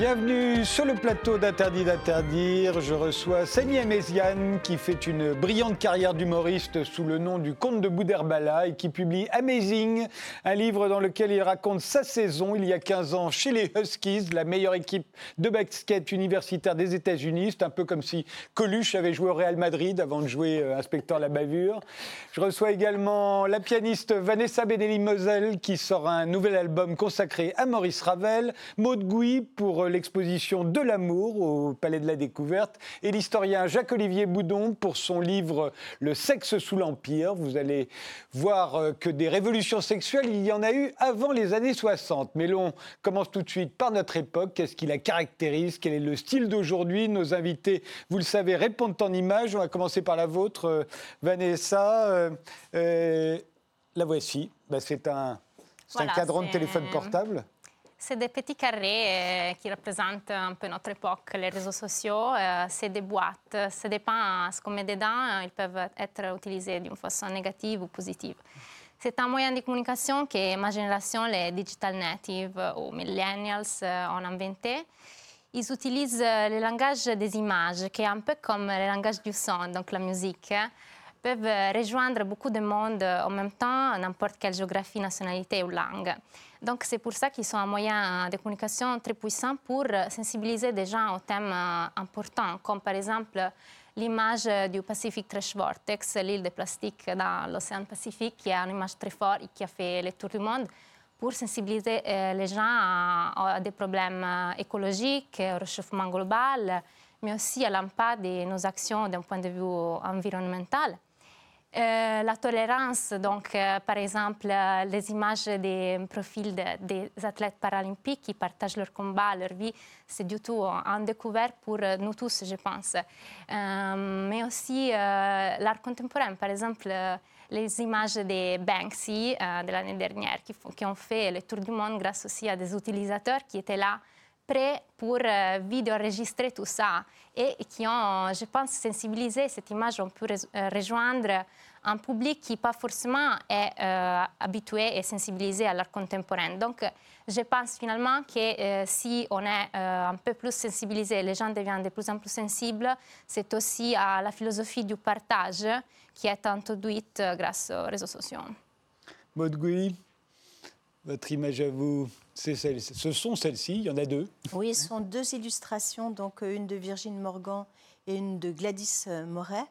Bienvenue sur le plateau d'Interdit d'interdire. Je reçois Samy Améziane qui fait une brillante carrière d'humoriste sous le nom du comte de Bouderbala et qui publie Amazing, un livre dans lequel il raconte sa saison il y a 15 ans chez les Huskies, la meilleure équipe de basket universitaire des États-Unis. C'est un peu comme si Coluche avait joué au Real Madrid avant de jouer euh, Inspecteur la bavure. Je reçois également la pianiste Vanessa Benelli-Mosel qui sort un nouvel album consacré à Maurice Ravel, Maud Gouy pour l'exposition De l'amour au Palais de la Découverte et l'historien Jacques-Olivier Boudon pour son livre Le sexe sous l'Empire. Vous allez voir euh, que des révolutions sexuelles, il y en a eu avant les années 60. Mais l'on commence tout de suite par notre époque. Qu'est-ce qui la caractérise? Quel est le style d'aujourd'hui? Nos invités, vous le savez, répondent en images. On va commencer par la vôtre, euh, Vanessa. Euh, la voici. Bah, c'est un, voilà, un cadran de téléphone portable. C'est des petits carrés euh, qui représentent un peu notre époque, les réseaux sociaux. Euh, c'est des boîtes. Ça dépend ce qu'on met dedans. Ils peuvent être utilisés d'une façon négative ou positive. C'est un moyen de communication que ma génération, les digital natives ou millennials, ont inventé. Ils utilisent le langage des images, qui est un peu comme le langage du son, donc la musique peuvent rejoindre beaucoup de monde en même temps, n'importe quelle géographie, nationalité ou langue. Donc c'est pour ça qu'ils sont un moyen de communication très puissant pour sensibiliser des gens aux thèmes importants, comme par exemple l'image du Pacific Trash Vortex, l'île de plastique dans l'océan Pacifique, qui est une image très forte et qui a fait le tour du monde pour sensibiliser les gens à, des problèmes écologiques, au réchauffement global, mais aussi à l'impact de nos actions d'un point de vue environnemental. Euh, la tolérance, donc euh, par exemple euh, les images des profils de, des athlètes paralympiques qui partagent leur combat, leur vie, c'est du tout un découvert pour nous tous, je pense. mais aussi l'art contemporain, par exemple les images de Banksy de l'année dernière qui, qui, ont fait le tour du monde grâce aussi à des utilisateurs qui étaient là prêts pour euh, vidéo-enregistrer tout ça et qui ont, je pense, sensibilisé cette image. On peut euh, rejoindre un public qui pas forcément est euh, habitué et sensibilisé à l'art contemporain. Donc, je pense finalement que si on est un peu plus sensibilisé, les gens deviennent de plus en plus sensibles, c'est aussi à la philosophie du partage qui est introduite grâce aux réseaux sociaux. Maud Gouy, votre image à vous ce sont celles-ci, il y en a deux. Oui, ce sont deux illustrations, donc euh, une de Virginie Morgan et une de Gladys euh, Moret.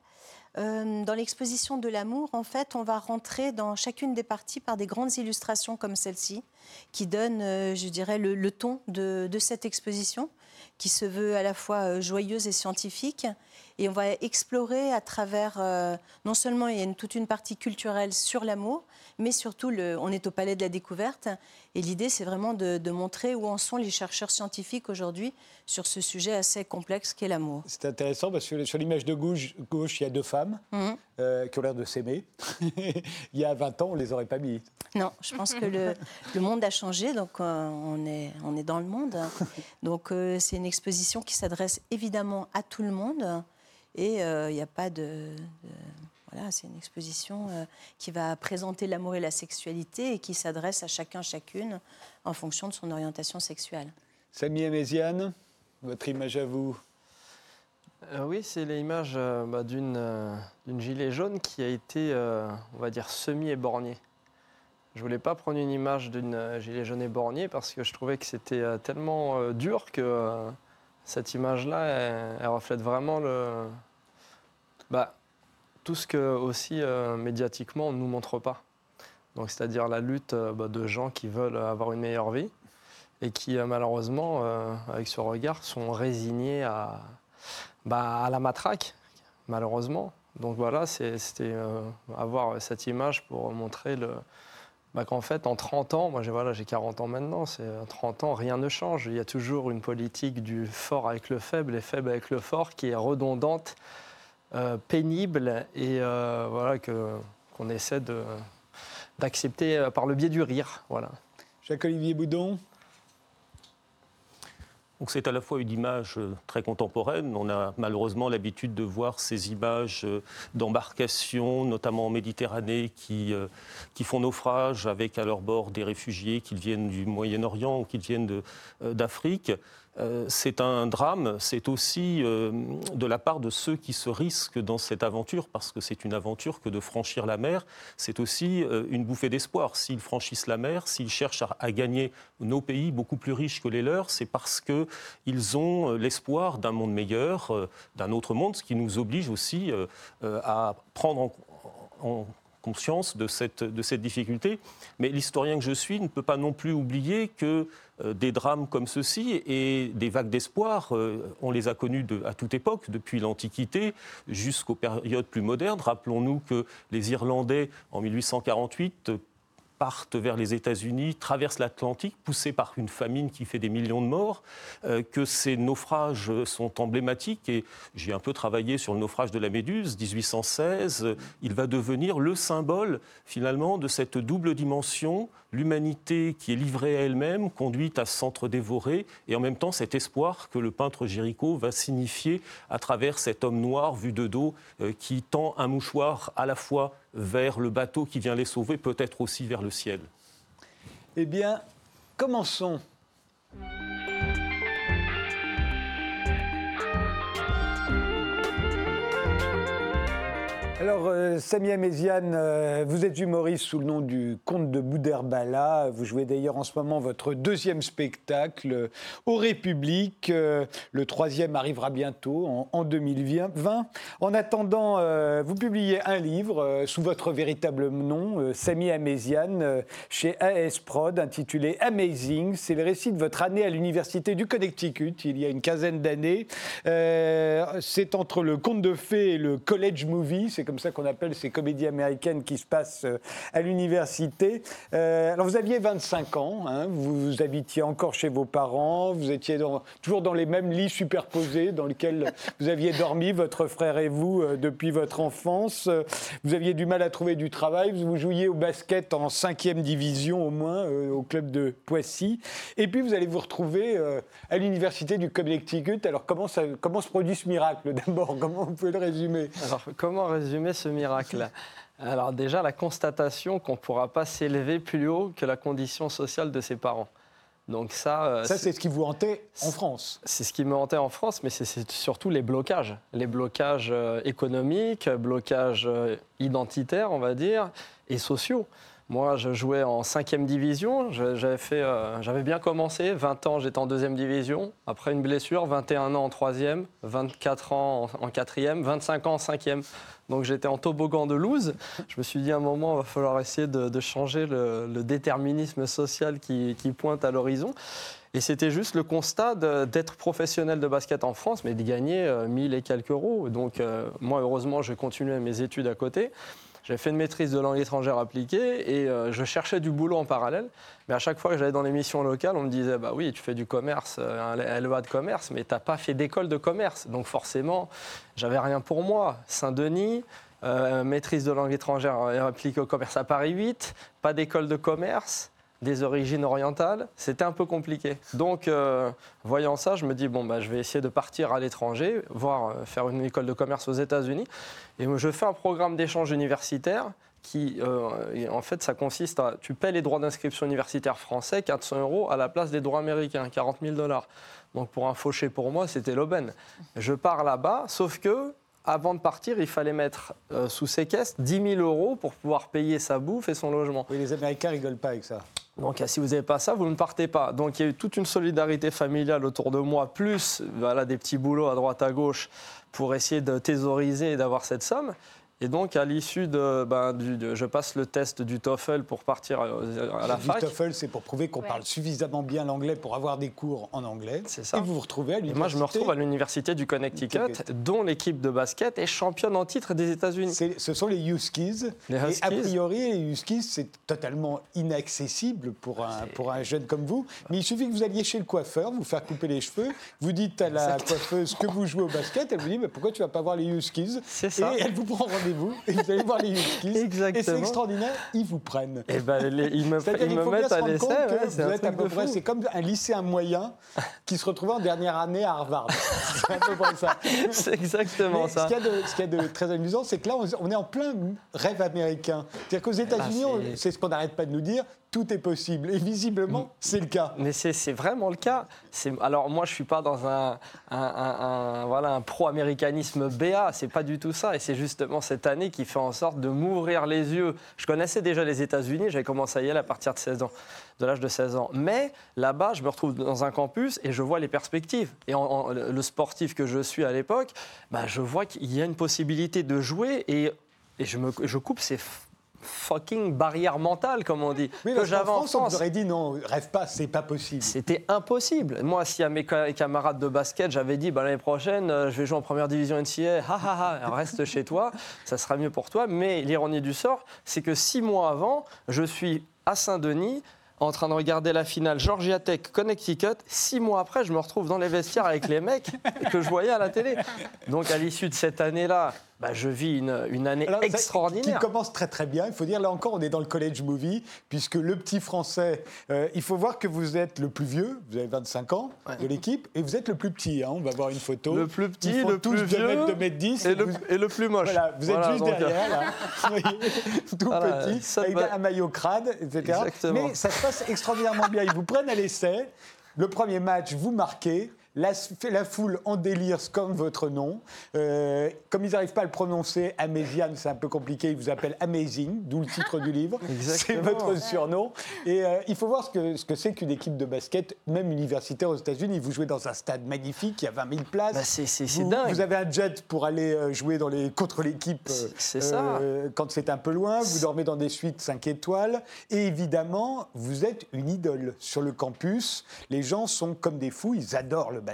Euh, dans l'exposition de l'amour, en fait, on va rentrer dans chacune des parties par des grandes illustrations comme celle-ci, qui donnent, je dirais, le, ton de, cette exposition, qui se veut à la fois joyeuse et scientifique. Et on va explorer à travers, non seulement il y a toute une partie culturelle sur l'amour, mais surtout, le, on est au Palais de la Découverte. Et l'idée, c'est vraiment de, montrer où en sont les chercheurs scientifiques aujourd'hui sur ce sujet assez complexe qu'est l'amour. C'est intéressant parce que sur l'image de gauche, gauche, il y a deux femmes mhm. euh, qui ont l'air de s'aimer. il y a 20 ans, on ne les aurait pas mis. Non, je pense que le, monde a changé, donc euh, on, est, on est dans le monde. Donc euh, c'est une exposition qui s'adresse évidemment à tout le monde. Et il n'y a pas de voilà, c'est une exposition euh, qui va présenter l'amour et la sexualité et qui s'adresse à chacun, chacune, en fonction de son orientation sexuelle. Samy Méziane, votre image à vous euh, Oui, c'est l'image euh, bah, d'une gilet jaune qui a été, on va dire, semi-éborgnée. Je voulais pas prendre une image d'une gilet jaune éborgnée parce que je trouvais que c'était tellement dur que cette image-là, elle, reflète vraiment le... Bah, tout ce que aussi euh, médiatiquement on ne nous montre pas. Donc c'est-à-dire la lutte euh, bah, de gens qui veulent avoir une meilleure vie et qui euh, malheureusement, avec ce regard, sont résignés à, bah, à la matraque, malheureusement. Donc voilà, c'était avoir cette image pour montrer le, bah, qu'en fait, en 30 ans, moi j'ai voilà, 40 ans maintenant, c'est 30 ans, rien ne change. Il y a toujours une politique du fort avec le faible et faible avec le fort qui est redondante euh, pénible et euh, voilà, qu'on essaie d'accepter euh, par le biais du rire. Voilà. Jacques-Olivier Boudon? Donc c'est à la fois une image très contemporaine. On a malheureusement l'habitude de voir ces images d'embarcations, notamment en Méditerranée, qui, qui font naufrage avec à leur bord des réfugiés qui viennent du Moyen-Orient ou qui viennent d'Afrique. Euh, c'est un drame, c'est aussi euh, de la part de ceux qui se risquent dans cette aventure, parce que c'est une aventure que de franchir la mer, c'est aussi euh, une bouffée d'espoir. S'ils franchissent la mer, s'ils cherchent à, gagner nos pays beaucoup plus riches que les leurs, c'est parce qu'ils ont l'espoir d'un monde meilleur, d'un autre monde, ce qui nous oblige aussi à prendre en conscience de cette, difficulté. Mais l'historien que je suis ne peut pas non plus oublier que euh, des drames comme ceux-ci et des vagues d'espoir, euh, on les a connus à toute époque, depuis l'Antiquité jusqu'aux périodes plus modernes. Rappelons-nous que les Irlandais, en 1848, partent vers les États-Unis, traversent l'Atlantique, poussés par une famine qui fait des millions de morts, euh, que ces naufrages sont emblématiques. Et j'ai un peu travaillé sur le naufrage de la Méduse, 1816. il va devenir le symbole, finalement, de cette double dimension, l'humanité qui est livrée à elle-même, conduite à s'entre-dévorer, et en même temps cet espoir que le peintre Géricault va signifier à travers cet homme noir vu de dos euh, qui tend un mouchoir à la fois vers le bateau qui vient les sauver, peut-être aussi vers le ciel Eh bien, commençons. Alors, euh, Samia euh, vous êtes humoriste sous le nom du Comte de Bouderbala. Vous jouez d'ailleurs en ce moment votre deuxième spectacle euh, au République. le troisième arrivera bientôt, en, 2020. En attendant, vous publiez un livre sous votre véritable nom, Samia Méziane, chez AS Prod, intitulé Amazing. C'est le récit de votre année à l'Université du Connecticut, il y a une quinzaine d'années. C'est entre le conte de fées et le college movie. Comme ça qu'on appelle ces comédies américaines qui se passent euh, à l'université. Euh, alors vous aviez 25 ans, hein, vous, habitiez encore chez vos parents, vous étiez toujours dans les mêmes lits superposés dans lesquels vous aviez dormi, votre frère et vous, euh, depuis votre enfance. Vous aviez du mal à trouver du travail, vous jouiez au basket en 5e division au moins, au club de Poissy. Et puis vous allez vous retrouver à l'université du Connecticut. Alors comment, comment se produit ce miracle d'abord? Comment vous pouvez le résumer? Alors comment résumer ce miracle Alors déjà, la constatation qu'on ne pourra pas s'élever plus haut que la condition sociale de ses parents. Donc ça, euh, ça c'est ce qui vous hantait en France. C'est ce qui me hantait en France, mais c'est surtout les blocages, les blocages euh, économiques, blocages euh, identitaires, on va dire, et sociaux. Moi, je jouais en 5e division. J'avais, fait, j'avais bien commencé. 20 ans, j'étais en 2e division. Après une blessure, 21 ans en 3e, 24 ans en 4e, 25 ans en 5e. Donc j'étais en toboggan de loose. Je me suis dit à un moment, il va falloir essayer de, changer le, déterminisme social qui, pointe à l'horizon. Et c'était juste le constat d'être professionnel de basket en France, mais de gagner 1000 euh, et quelques euros. Donc euh, moi, heureusement, je continuais mes études à côté. J'avais fait une maîtrise de langue étrangère appliquée et euh, je cherchais du boulot en parallèle. Mais à chaque fois que j'allais dans l'émission locale, on me disait Bah oui, tu fais du commerce, euh, un LEA de commerce, mais tu n'as pas fait d'école de commerce. Donc forcément, j'avais rien pour moi. Saint-Denis, euh, maîtrise de langue étrangère appliquée au commerce à Paris 8, pas d'école de commerce des origines orientales, c'était un peu compliqué. Donc, euh, voyant ça, je me dis, bon, bah, je vais essayer de partir à l'étranger, voire euh, faire une école de commerce aux États-Unis. Et je fais un programme d'échange universitaire qui, euh, en fait, ça consiste à, tu paies les droits d'inscription universitaire français, 400 euros, à la place des droits américains, 40 000 dollars. Donc, pour un fauché pour moi, c'était l'aubaine. Je pars là-bas, sauf que avant de partir, il fallait mettre sous ses caisses 10 000 euros pour pouvoir payer sa bouffe et son logement. Oui, les Américains rigolent pas avec ça. Donc si vous n'avez pas ça, vous ne partez pas. Donc il y a eu toute une solidarité familiale autour de moi, plus des petits boulots à droite à gauche pour essayer de thésauriser et d'avoir cette somme. Et donc, à l'issue de, ben, du, je passe le test du TOEFL pour partir euh, à, la fac. Le TOEFL, c'est pour prouver qu'on parle suffisamment bien l'anglais pour avoir des cours en anglais. C'est ça. Et vous vous retrouvez à l'université. Moi, je me retrouve à l'université du Connecticut, dont l'équipe de basket est championne en titre des États-Unis. Ce sont les Huskies. Les Et a priori, les Huskies, c'est totalement inaccessible pour un, pour un jeune comme vous. Mais il suffit que vous alliez chez le coiffeur, vous faire couper les cheveux, vous dites à la coiffeuse que vous jouez au basket, elle vous dit mais pourquoi tu vas pas voir les Huskies? C'est ça. Et elle vous prend rendez vous et vous allez voir les Huskies. Exactement. Et c'est extraordinaire, ils vous prennent. Et eh ben, ils me, ils me mettent à l'essai. c'est comme un lycéen moyen qui se retrouve en dernière année à Harvard. c'est à peu près ça. C'est exactement ça. Ce qu'il y, a de très amusant, c'est que là, on est en plein rêve américain. C'est-à-dire qu'aux États-Unis, c'est ce qu'on n'arrête pas de nous dire, tout est possible. Et visiblement, c'est le cas. Mais c'est vraiment le cas. Alors moi, je suis pas dans un, un, voilà, un pro-américanisme BA, c'est pas du tout ça. Et c'est justement cette année qui fait en sorte de m'ouvrir les yeux. Je connaissais déjà les États-Unis, j'avais commencé à y aller à partir de 16 ans, de l'âge de 16 ans. Mais là-bas, je me retrouve dans un campus et je vois les perspectives. Et en, le sportif que je suis à l'époque, bah, je vois qu'il y a une possibilité de jouer et, et je, me, je coupe ces fucking barrière mentale, comme on dit. Oui, que j'avais en France, on aurait dit non, rêve pas, c'est pas possible. C'était impossible. Moi, si à mes camarades de basket, j'avais dit bah, l'année prochaine, euh, je vais jouer en première division NCA, ha ha ha, reste chez toi, ça sera mieux pour toi. Mais l'ironie du sort, c'est que six mois avant, je suis à Saint-Denis en train de regarder la finale Georgia Tech Connecticut. Six mois après, je me retrouve dans les vestiaires avec les mecs que je voyais à la télé. Donc à l'issue de cette année-là, bah, je vis une, une année extraordinaire. Qui commence très très bien. Il faut dire, là encore, on est dans le college movie, puisque le petit français, euh, il faut voir que vous êtes le plus vieux, vous avez 25 ans de l'équipe, et vous êtes le plus petit. Hein. On va voir une photo. Le plus petit, le plus vieux. 2 m 10. Et, le, plus moche. Voilà, vous êtes juste derrière, là. tout petit, avec un maillot crade, etc. Exactement. Mais ça se passe extraordinairement bien. Ils vous prennent à l'essai. Le premier match, vous marquez. La, la, foule en délire comme votre nom. Euh, comme ils n'arrivent pas à le prononcer, Améziane, c'est un peu compliqué, ils vous appellent Amazing, d'où le titre du livre. C'est votre surnom. Et euh, il faut voir ce que ce que c'est qu'une équipe de basket, même universitaire aux États-Unis. Vous jouez dans un stade magnifique, il y a 20 000 places. Bah c'est vous, dingue. Vous avez un jet pour aller euh, jouer dans les, contre l'équipe quand c'est un peu loin. Vous dormez dans des suites 5 étoiles. Et évidemment, vous êtes une idole sur le campus. Les gens sont comme des fous, ils adorent le basket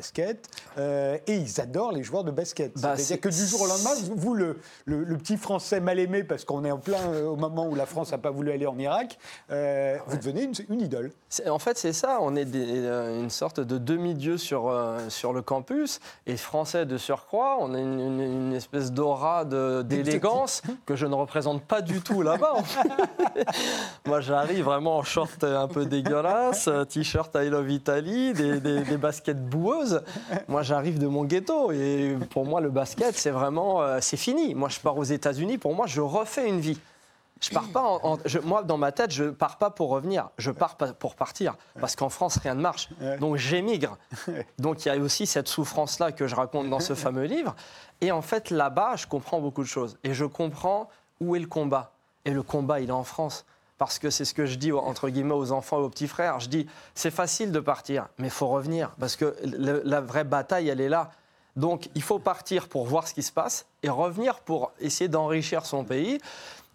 euh, et ils adorent les joueurs de basket. Bah, C'est-à-dire que du jour au lendemain, vous, le, le, petit Français mal aimé, parce qu'on est en plein euh, au moment où la France n'a pas voulu aller en Irak, euh, vous devenez une, idole. En fait, c'est ça. On est une sorte de demi-dieu sur, sur le campus et français de surcroît. On a une, espèce d'aura d'élégance que je ne représente pas du tout là-bas. Moi, j'arrive vraiment en short un peu dégueulasse, t-shirt I Love Italy, des, des, des baskets boueux moi, j'arrive de mon ghetto et pour moi, le basket, c'est vraiment, euh, c'est fini. Moi, je pars aux États-Unis. Pour moi, je refais une vie. Je pars pas en, moi, dans ma tête, je pars pas pour revenir. Je pars pour partir. Parce qu'en France, rien ne marche. Donc, j'émigre. Donc, il y a aussi cette souffrance-là que je raconte dans ce fameux livre. Et en fait, là-bas, je comprends beaucoup de choses. Et je comprends où est le combat. Et le combat, il est en France parce que c'est ce que je dis aux enfants et aux petits frères. Je dis c'est facile de partir, mais il faut revenir parce que la vraie bataille, elle est là. Donc il faut partir pour voir ce qui se passe et revenir pour essayer d'enrichir son pays.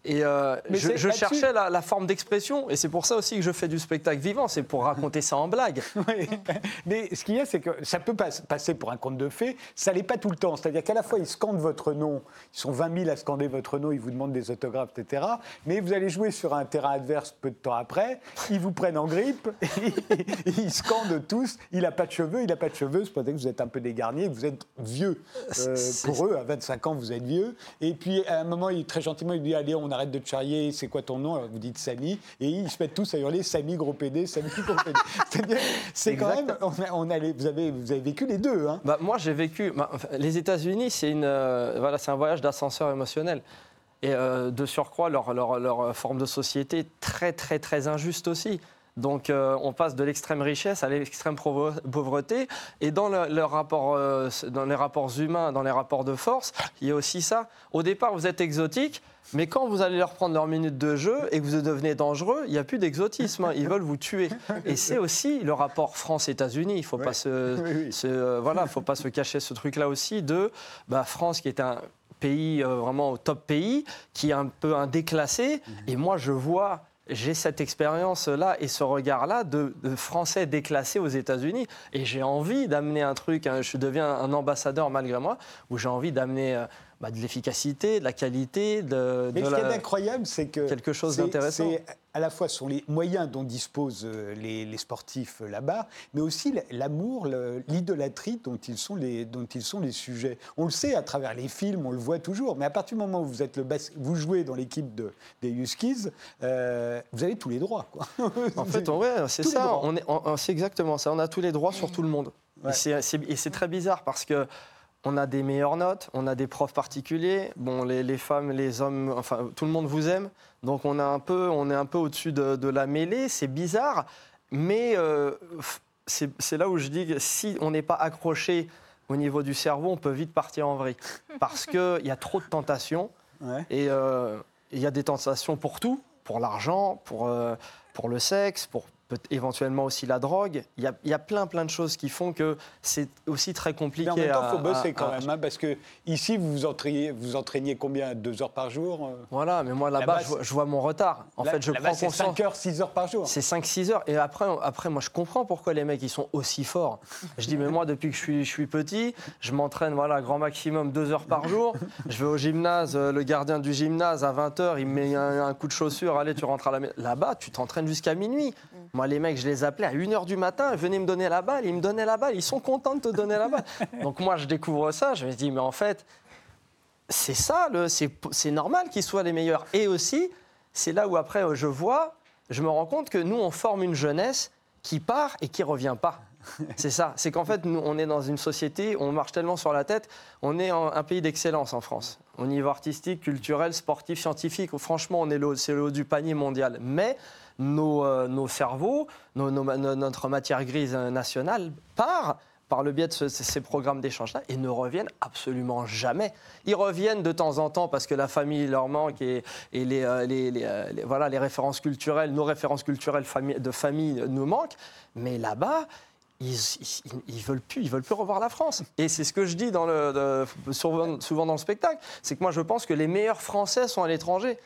Et euh, je, cherchais la, forme d'expression, et c'est pour ça aussi que je fais du spectacle vivant, c'est pour raconter ça en blague. Mais ce qu'il y a, c'est que ça peut passer pour un conte de fées, ça l'est pas tout le temps. C'est-à-dire qu'à la fois, ils scandent votre nom, ils sont 20 000 à scander votre nom, ils vous demandent des autographes, etc. Mais vous allez jouer sur un terrain adverse peu de temps après, ils vous prennent en grippe, et, ils scandent tous, il n'a pas de cheveux, il n'a pas de cheveux, c'est peut-être que vous êtes un peu dégarni, vous êtes vieux. Euh, pour eux, à 25 ans, vous êtes vieux. Et puis, à un moment, il, très gentiment, il dit, allez, on on arrête de te charrier, c'est quoi ton nom? Alors vous dites Samy, et ils se mettent tous à hurler Samy gros PD, Samy gros PD. C'est-à-dire, c'est quand même, on, vous, avez, vous avez vécu les deux. Hein. Bah, moi, j'ai vécu. Bah, les États-Unis, c'est une, euh, voilà, c'est un voyage d'ascenseur émotionnel. Et euh, de surcroît, leur, leur, leur, forme de société très, très, très injuste aussi. Donc euh, on passe de l'extrême richesse à l'extrême pauvreté. Et dans, le, rapport, dans les rapports humains, dans les rapports de force, il y a aussi ça. Au départ, vous êtes exotique. Mais quand vous allez leur prendre leur minute de jeu et que vous devenez dangereux, il n'y a plus d'exotisme. Hein. Ils veulent vous tuer. Et c'est aussi le rapport France-États-Unis. Il ne faut, pas se, euh, voilà, faut pas se cacher ce truc-là aussi de bah, France qui est un pays euh, vraiment au top pays, qui est un peu un déclassé. Et moi, je vois j'ai cette expérience-là et ce regard-là de, Français déclassés aux États-Unis. Et j'ai envie d'amener un truc, hein, je deviens un ambassadeur malgré moi, où j'ai envie d'amener euh, bah, de l'efficacité, de la qualité, de, Mais ce qui est incroyable, c'est que quelque chose d'intéressant. C'est à la fois sur les moyens dont disposent euh, les, sportifs là-bas, mais aussi l'amour, l'idolâtrie dont ils sont les dont ils sont les sujets. On le sait à travers les films, on le voit toujours. Mais à partir du moment où vous êtes le vous jouez dans l'équipe de, des Huskies, euh, vous avez tous les droits. Quoi. En fait, ouais, c'est ça. C'est exactement ça. On a tous les droits sur tout le monde. Et c'est très bizarre parce que on a des meilleures notes, on a des profs particuliers. Bon, les, les femmes, les hommes, enfin, tout le monde vous aime. Donc, on, a un peu, on est un peu au-dessus de, de la mêlée. C'est bizarre. Mais euh, c'est là où je dis que si on n'est pas accroché au niveau du cerveau, on peut vite partir en vrille. Parce qu'il y a trop de tentations. Ouais. Et euh, il y a des tentations pour tout, pour l'argent, pour, euh, pour le sexe, pour peut- éventuellement aussi la drogue. Il y a, il y a plein, plein de choses qui font que c'est aussi très compliqué. Mais en même temps, il faut bosser à- quand à- même, hein, parce que ici, vous vous entraîniez, vous entraîniez combien? Deux heures par jour euh? Voilà, mais moi là-bas, je, vois- je vois mon retard. En Là- fait, je prends c'est conscience. 5 heures, 6 heures par jour. C'est 5-6 heures. Et après, après, moi, je comprends pourquoi les mecs, ils sont aussi forts. Je dis, mais moi, depuis que je suis, je suis petit, je m'entraîne, voilà, grand maximum 2 heures par jour. Je vais au gymnase, euh, le gardien du gymnase, à 20 heures, il me met un, un coup de chaussure, allez, tu rentres à la maison. Là-bas, tu t'entraînes jusqu'à minuit. Moi, les mecs, je les appelais à 1 heure du matin, venez me donner la balle, ils me donnaient la balle, ils sont contents de te donner la balle. Donc, moi, je découvre ça, je me dis, mais en fait, c'est ça, c'est normal qu'ils soient les meilleurs. Et aussi, c'est là où après je vois, je me rends compte que nous, on forme une jeunesse qui part et qui revient pas. C'est ça, c'est qu'en fait, nous, on est dans une société, on marche tellement sur la tête, on est en- un pays d'excellence en France. Au niveau artistique, culturel, sportif, scientifique, franchement, on est c'est le haut du panier mondial. Mais nos, euh, nos cerveaux, notre matière grise nationale part par le biais de ce- ces programmes d'échange-là et ne reviennent absolument jamais. Ils reviennent de temps en temps parce que la famille leur manque et, euh, euh, les- voilà, les références culturelles, nos références culturelles de famille nous manquent. Mais là-bas, ils, ils, veulent plus, ils veulent plus revoir la France. Et c'est ce que je dis souvent, souvent dans le spectacle, c'est que moi je pense que les meilleurs Français sont à l'étranger.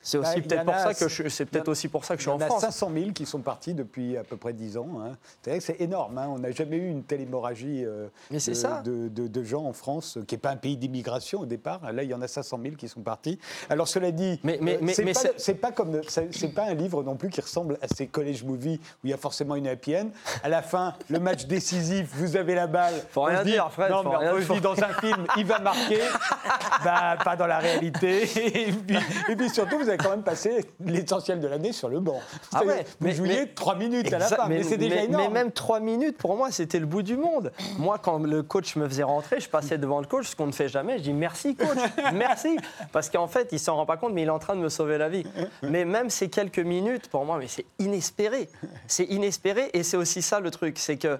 C'est Bah, aussi peut-être en pour ça que je, c'est peut-être aussi pour ça que je Il suis y en en a France. 500 000 qui sont partis depuis à peu près 10 ans. hein. C'est vrai que c'est énorme. hein. On n'a jamais eu une telle hémorragie euh, de, ça. de- de- de gens en France, euh, qui n'est pas un pays d'immigration au départ. Là, il y en a 500 000 qui sont partis. Alors, cela dit, Mais- mais- euh, mais- c'est mais pas, c'est- c'est pas comme c'est pas un livre non plus qui ressemble à ces college movies où il y a forcément une happy end. À la fin, le match décisif, vous avez la balle. Faut On rien dit- dire, Fred, Non, faut mais rien on se dit dans un film, il va marquer. bah, pas dans la réalité. Et puis, et puis surtout, vous avez quand même passé l'essentiel de l'année sur le banc. Ah ouais, vous mais- jouiez trois minutes à la fin, mais, c'est déjà mais- énorme. mais même trois minutes, pour moi, c'était le bout du monde. Moi, quand le coach me faisait rentrer, je passais devant le coach, ce qu'on ne fait jamais. Je dis merci, coach, merci. Parce qu'en fait, il s'en rend pas compte, mais il est en train de me sauver la vie. Mais même ces quelques minutes, pour moi, mais c'est inespéré. C'est inespéré. Et c'est aussi ça le truc, c'est que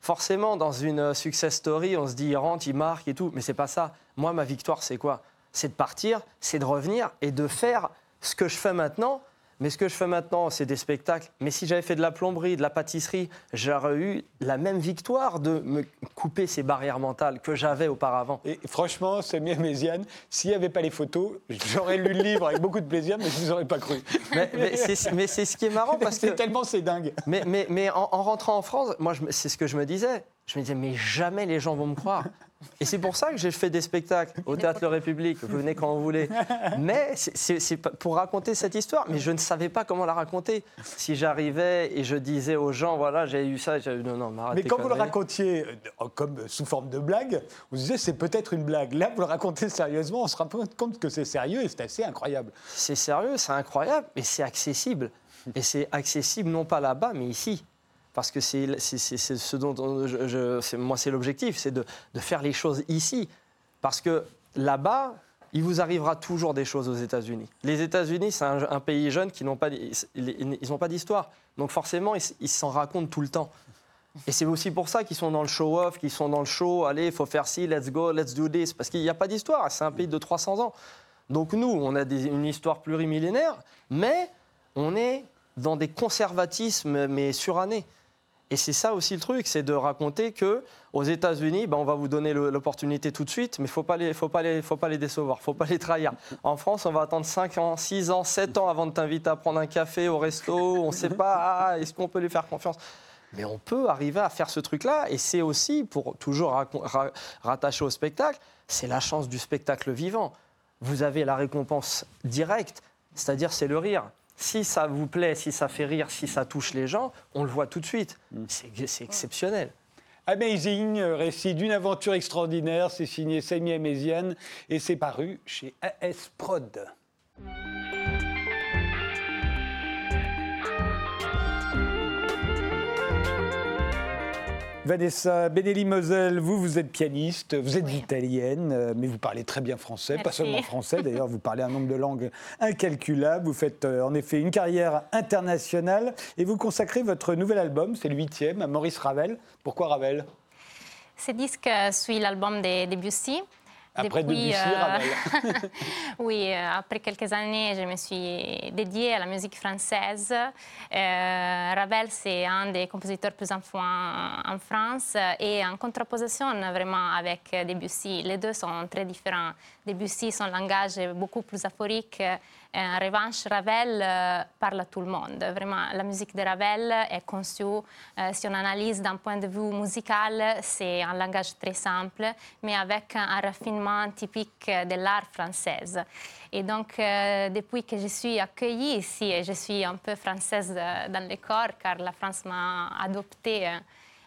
forcément, dans une euh, success story, on se dit il rentre, il marque et tout. Mais c'est pas ça. Moi, ma victoire, c'est quoi? C'est de partir, c'est de revenir et de faire ce que je fais maintenant. Mais ce que je fais maintenant, c'est des spectacles. Mais si j'avais fait de la plomberie, de la pâtisserie, j'aurais eu la même victoire de me couper ces barrières mentales que j'avais auparavant. Et franchement, Samia Méziane, s'il n'y avait pas les photos, j'aurais lu le livre avec beaucoup de plaisir, mais je ne vous aurais pas cru. Mais, mais c'est ce qui est marrant parce que C'est tellement c'est dingue. Mais, mais, mais en, en rentrant en France, moi, c'est ce que je me disais. Je me disais, mais jamais les gens vont me croire. Et c'est pour ça que j'ai fait des spectacles au Théâtre Le République. Vous venez quand vous voulez. Mais c'est- pour raconter cette histoire. Mais je ne savais pas comment la raconter. Si j'arrivais et je disais aux gens, voilà, j'ai eu ça, j'ai eu non, non, mais quand vous le racontiez euh, comme sous forme de blague, vous disiez c'est peut-être une blague. Là, vous le racontez sérieusement, on se rend compte que c'est sérieux et c'est assez incroyable. c'est sérieux, c'est incroyable, mais c'est accessible. Et c'est accessible non pas là-bas, mais ici. Parce que c'est ce dont on- je, moi, c'est l'objectif, c'est de, de faire les choses ici. Parce que là-bas, il vous arrivera toujours des choses aux États-Unis. Les États-Unis, c'est un, pays jeune qui n'ont pas, ils n'ont pas d'histoire. Donc forcément, ils s'en racontent tout le temps. Et c'est aussi pour ça qu'ils sont dans le show-off, qu'ils sont dans le show, allez, il faut faire ci, let's go, let's do this. Parce qu'il n'y a pas d'histoire, c'est un pays de 300 ans. Donc nous, on a une histoire plurimillénaire, mais on est dans des conservatismes, mais surannés. Et c'est ça aussi le truc, c'est de raconter que aux États-Unis, ben, on va vous donner l'opportunité tout de suite, mais il faut pas les, faut pas les, faut pas les décevoir, faut pas les trahir. En France, on va attendre 5 ans, 6 ans, 7 ans avant de t'inviter à prendre un café au resto. On ne sait pas, ah, est-ce qu'on peut lui faire confiance? Mais on peut arriver à faire ce truc-là, et c'est aussi, pour toujours ra- rattacher au spectacle, c'est la chance du spectacle vivant. Vous avez la récompense directe, c'est-à-dire c'est le rire. Si ça vous plaît, si ça fait rire, si ça touche les gens, on le voit tout de suite. C'est c'est exceptionnel. Amazing, euh, récit d'une aventure extraordinaire, c'est signé Samia Méziane et c'est paru chez AS Prod. Vanessa Benelli-Moselle, vous, vous êtes pianiste, vous êtes italienne, euh, mais vous parlez très bien français, pas seulement français d'ailleurs, vous parlez un nombre de langues incalculable. Vous faites euh, en effet une carrière internationale et vous consacrez votre nouvel album, c'est le huitième, à Maurice Ravel. Pourquoi Ravel? Ce disque suit l'album de Debussy. Après Depuis, Debussy, euh, Ravel. oui, euh, après quelques années, je me suis dédiée à la musique française. Euh, Ravel, c'est un des compositeurs plus influents en France et en contraposition vraiment avec Debussy. Les deux sont très différents. Debussy, son langage est beaucoup plus aphorique. En revanche, Ravel parle à tout le monde. Vraiment, la musique de Ravel est conçue, si on analyse d'un point de vue musical, c'est un langage très simple, mais avec un raffinement typique de l'art française. Et donc, depuis que je suis accueillie ici, je suis un peu française dans le corps, car la France m'a adoptée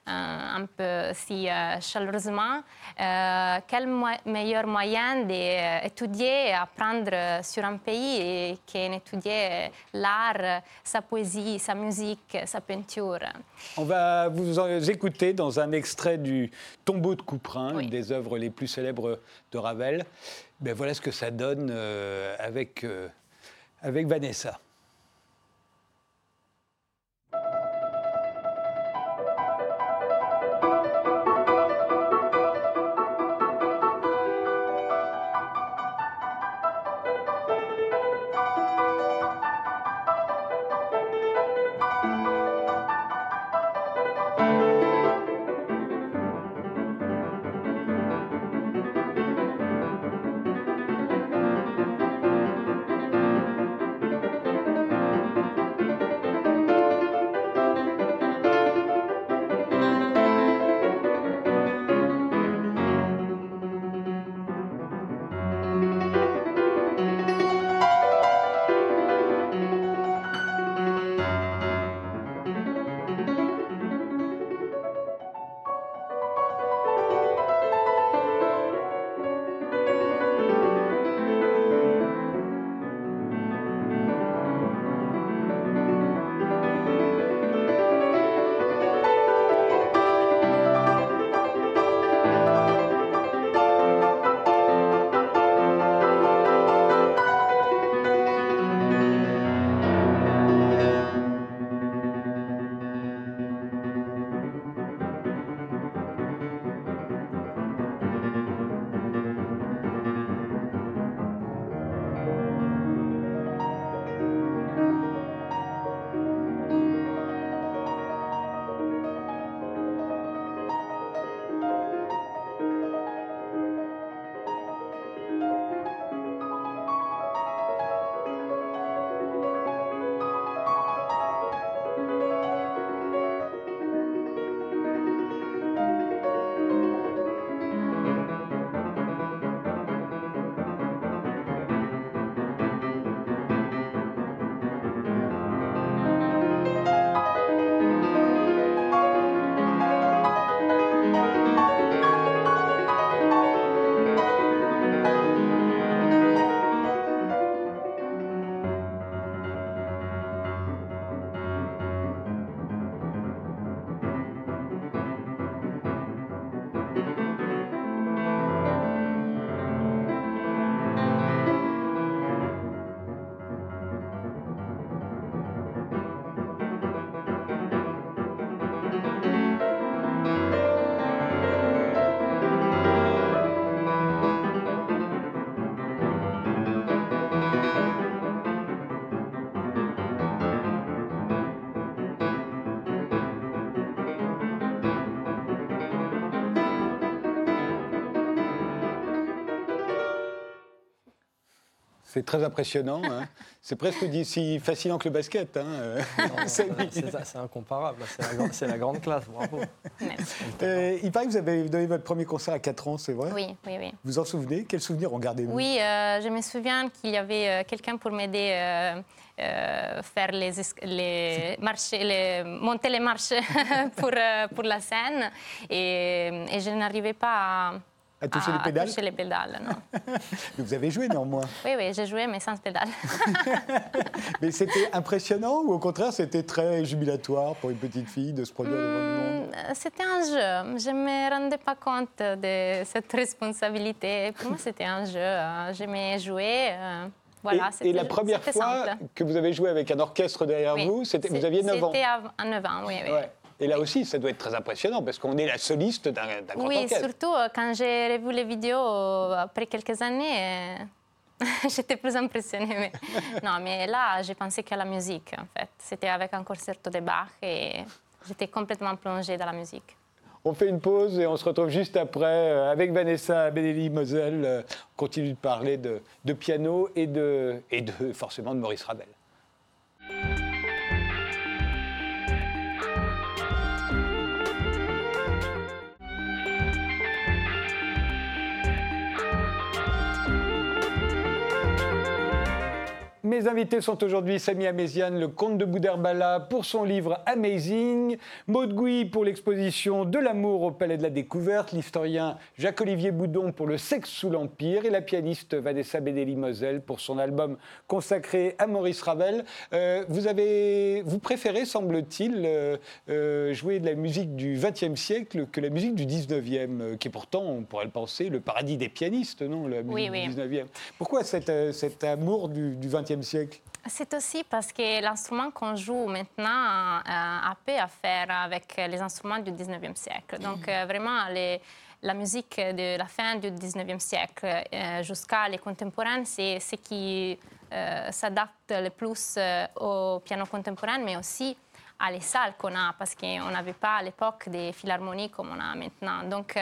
un peu si chaleureusement. quel meilleur moyen d'étudier et apprendre sur un pays qu'étudier l'art, sa poésie, sa musique, sa peinture. On va vous écouter dans un extrait du Tombeau de Couperin, une des œuvres les plus célèbres de Ravel. Ben voilà ce que ça donne avec, avec Vanessa. C'est très impressionnant. Hein. C'est presque si fascinant que le basket. Hein. c'est incomparable. C'est la, grande classe. Bravo. Euh, il paraît que vous avez donné votre premier concert à 4 ans, c'est vrai? Oui, oui, oui. Vous en souvenez? Quels souvenirs regardez-vous Oui, euh, je me souviens qu'il y avait euh, quelqu'un pour m'aider à faire les, les marches, les, monter les marches pour, pour la scène. Et, et je n'arrivais pas à à toucher les pédales toucher les pédales, non. vous avez joué néanmoins Oui, oui, j'ai joué, mais sans pédales. mais c'était impressionnant ou au contraire, c'était très jubilatoire pour une petite fille de se produire devant le monde? C'était un jeu. Je ne me rendais pas compte de cette responsabilité. Pour moi, c'était un jeu. J'aimais jouer. Voilà, et, et la première fois que vous avez joué avec un orchestre derrière vous, vous aviez 9 ans C'était à 9 ans, oui. oui. Et là aussi, ça doit être très impressionnant parce qu'on est la soliste d'un, grand orchestre. Oui, surtout euh, quand j'ai revu les vidéos euh, après quelques années, euh, j'étais plus impressionnée. Mais... non, mais là, j'ai pensé qu'à la musique, en fait. C'était avec un concerto de Bach et j'étais complètement plongée dans la musique. On fait une pause et on se retrouve juste après avec Vanessa Benelli-Moselle. On continue de parler de, de piano et de, et de, forcément de Maurice Ravel. Mes invités sont aujourd'hui Samy Amézian, le comte de Boudherbala, pour son livre Amazing, Maud Gouy pour l'exposition De l'amour au Palais de la Découverte, l'historien Jacques-Olivier Boudon pour Le sexe sous l'Empire. Et la pianiste Vanessa Bedelli-Moselle pour son album consacré à Maurice Ravel. Euh, vous, avez, vous préférez, semble-t-il, euh, euh, jouer de la musique du XXe siècle que la musique du XIXe, qui est pourtant, on pourrait le penser, le paradis des pianistes, non? La musique oui, du XIXe. Pourquoi cet, cet amour du XXe siècle c'est aussi parce que l'instrument qu'on joue maintenant euh, a peu à faire avec les instruments du 19e siècle. Donc euh, vraiment, la musique de la fin du 19e siècle euh, jusqu'à les contemporains, c'est ce qui s'adapte le plus au piano contemporain, mais aussi à les salles qu'on a, parce qu'on n'avait pas à l'époque des philharmonies comme on a maintenant. Donc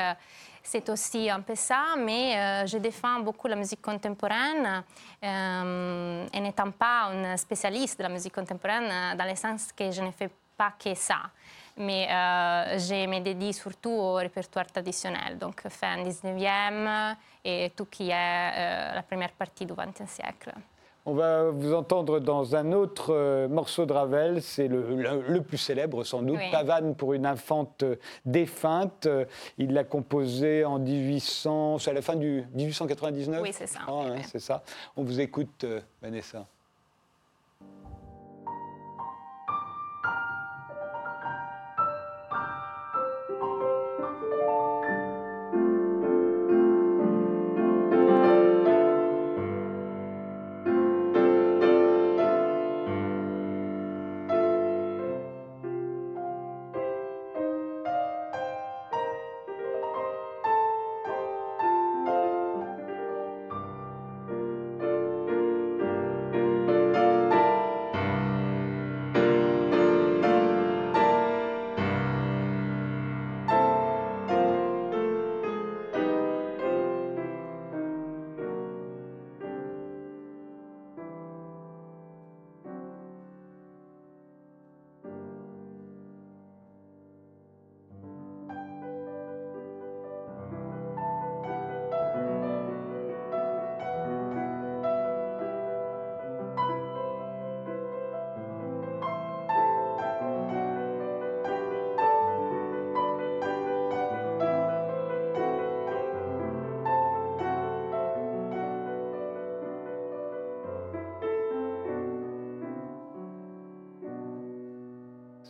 c'est aussi un peu ça, mais euh, je défends beaucoup la musique contemporaine euh, et n'étant pas une spécialiste de la musique contemporaine, euh, dans le sens que je ne fais pas que ça. Mais je me dédie surtout au répertoire traditionnel, donc fin 19e et tout qui est la première partie du 20e siècle. On va vous entendre dans un autre euh, morceau de Ravel, c'est le, plus célèbre sans doute, Pavane pour une infante défunte. Il l'a composé en 1800, c'est à la fin du 1899 Oui, c'est ça. Ah, hein, c'est ça. On vous écoute, euh, Vanessa.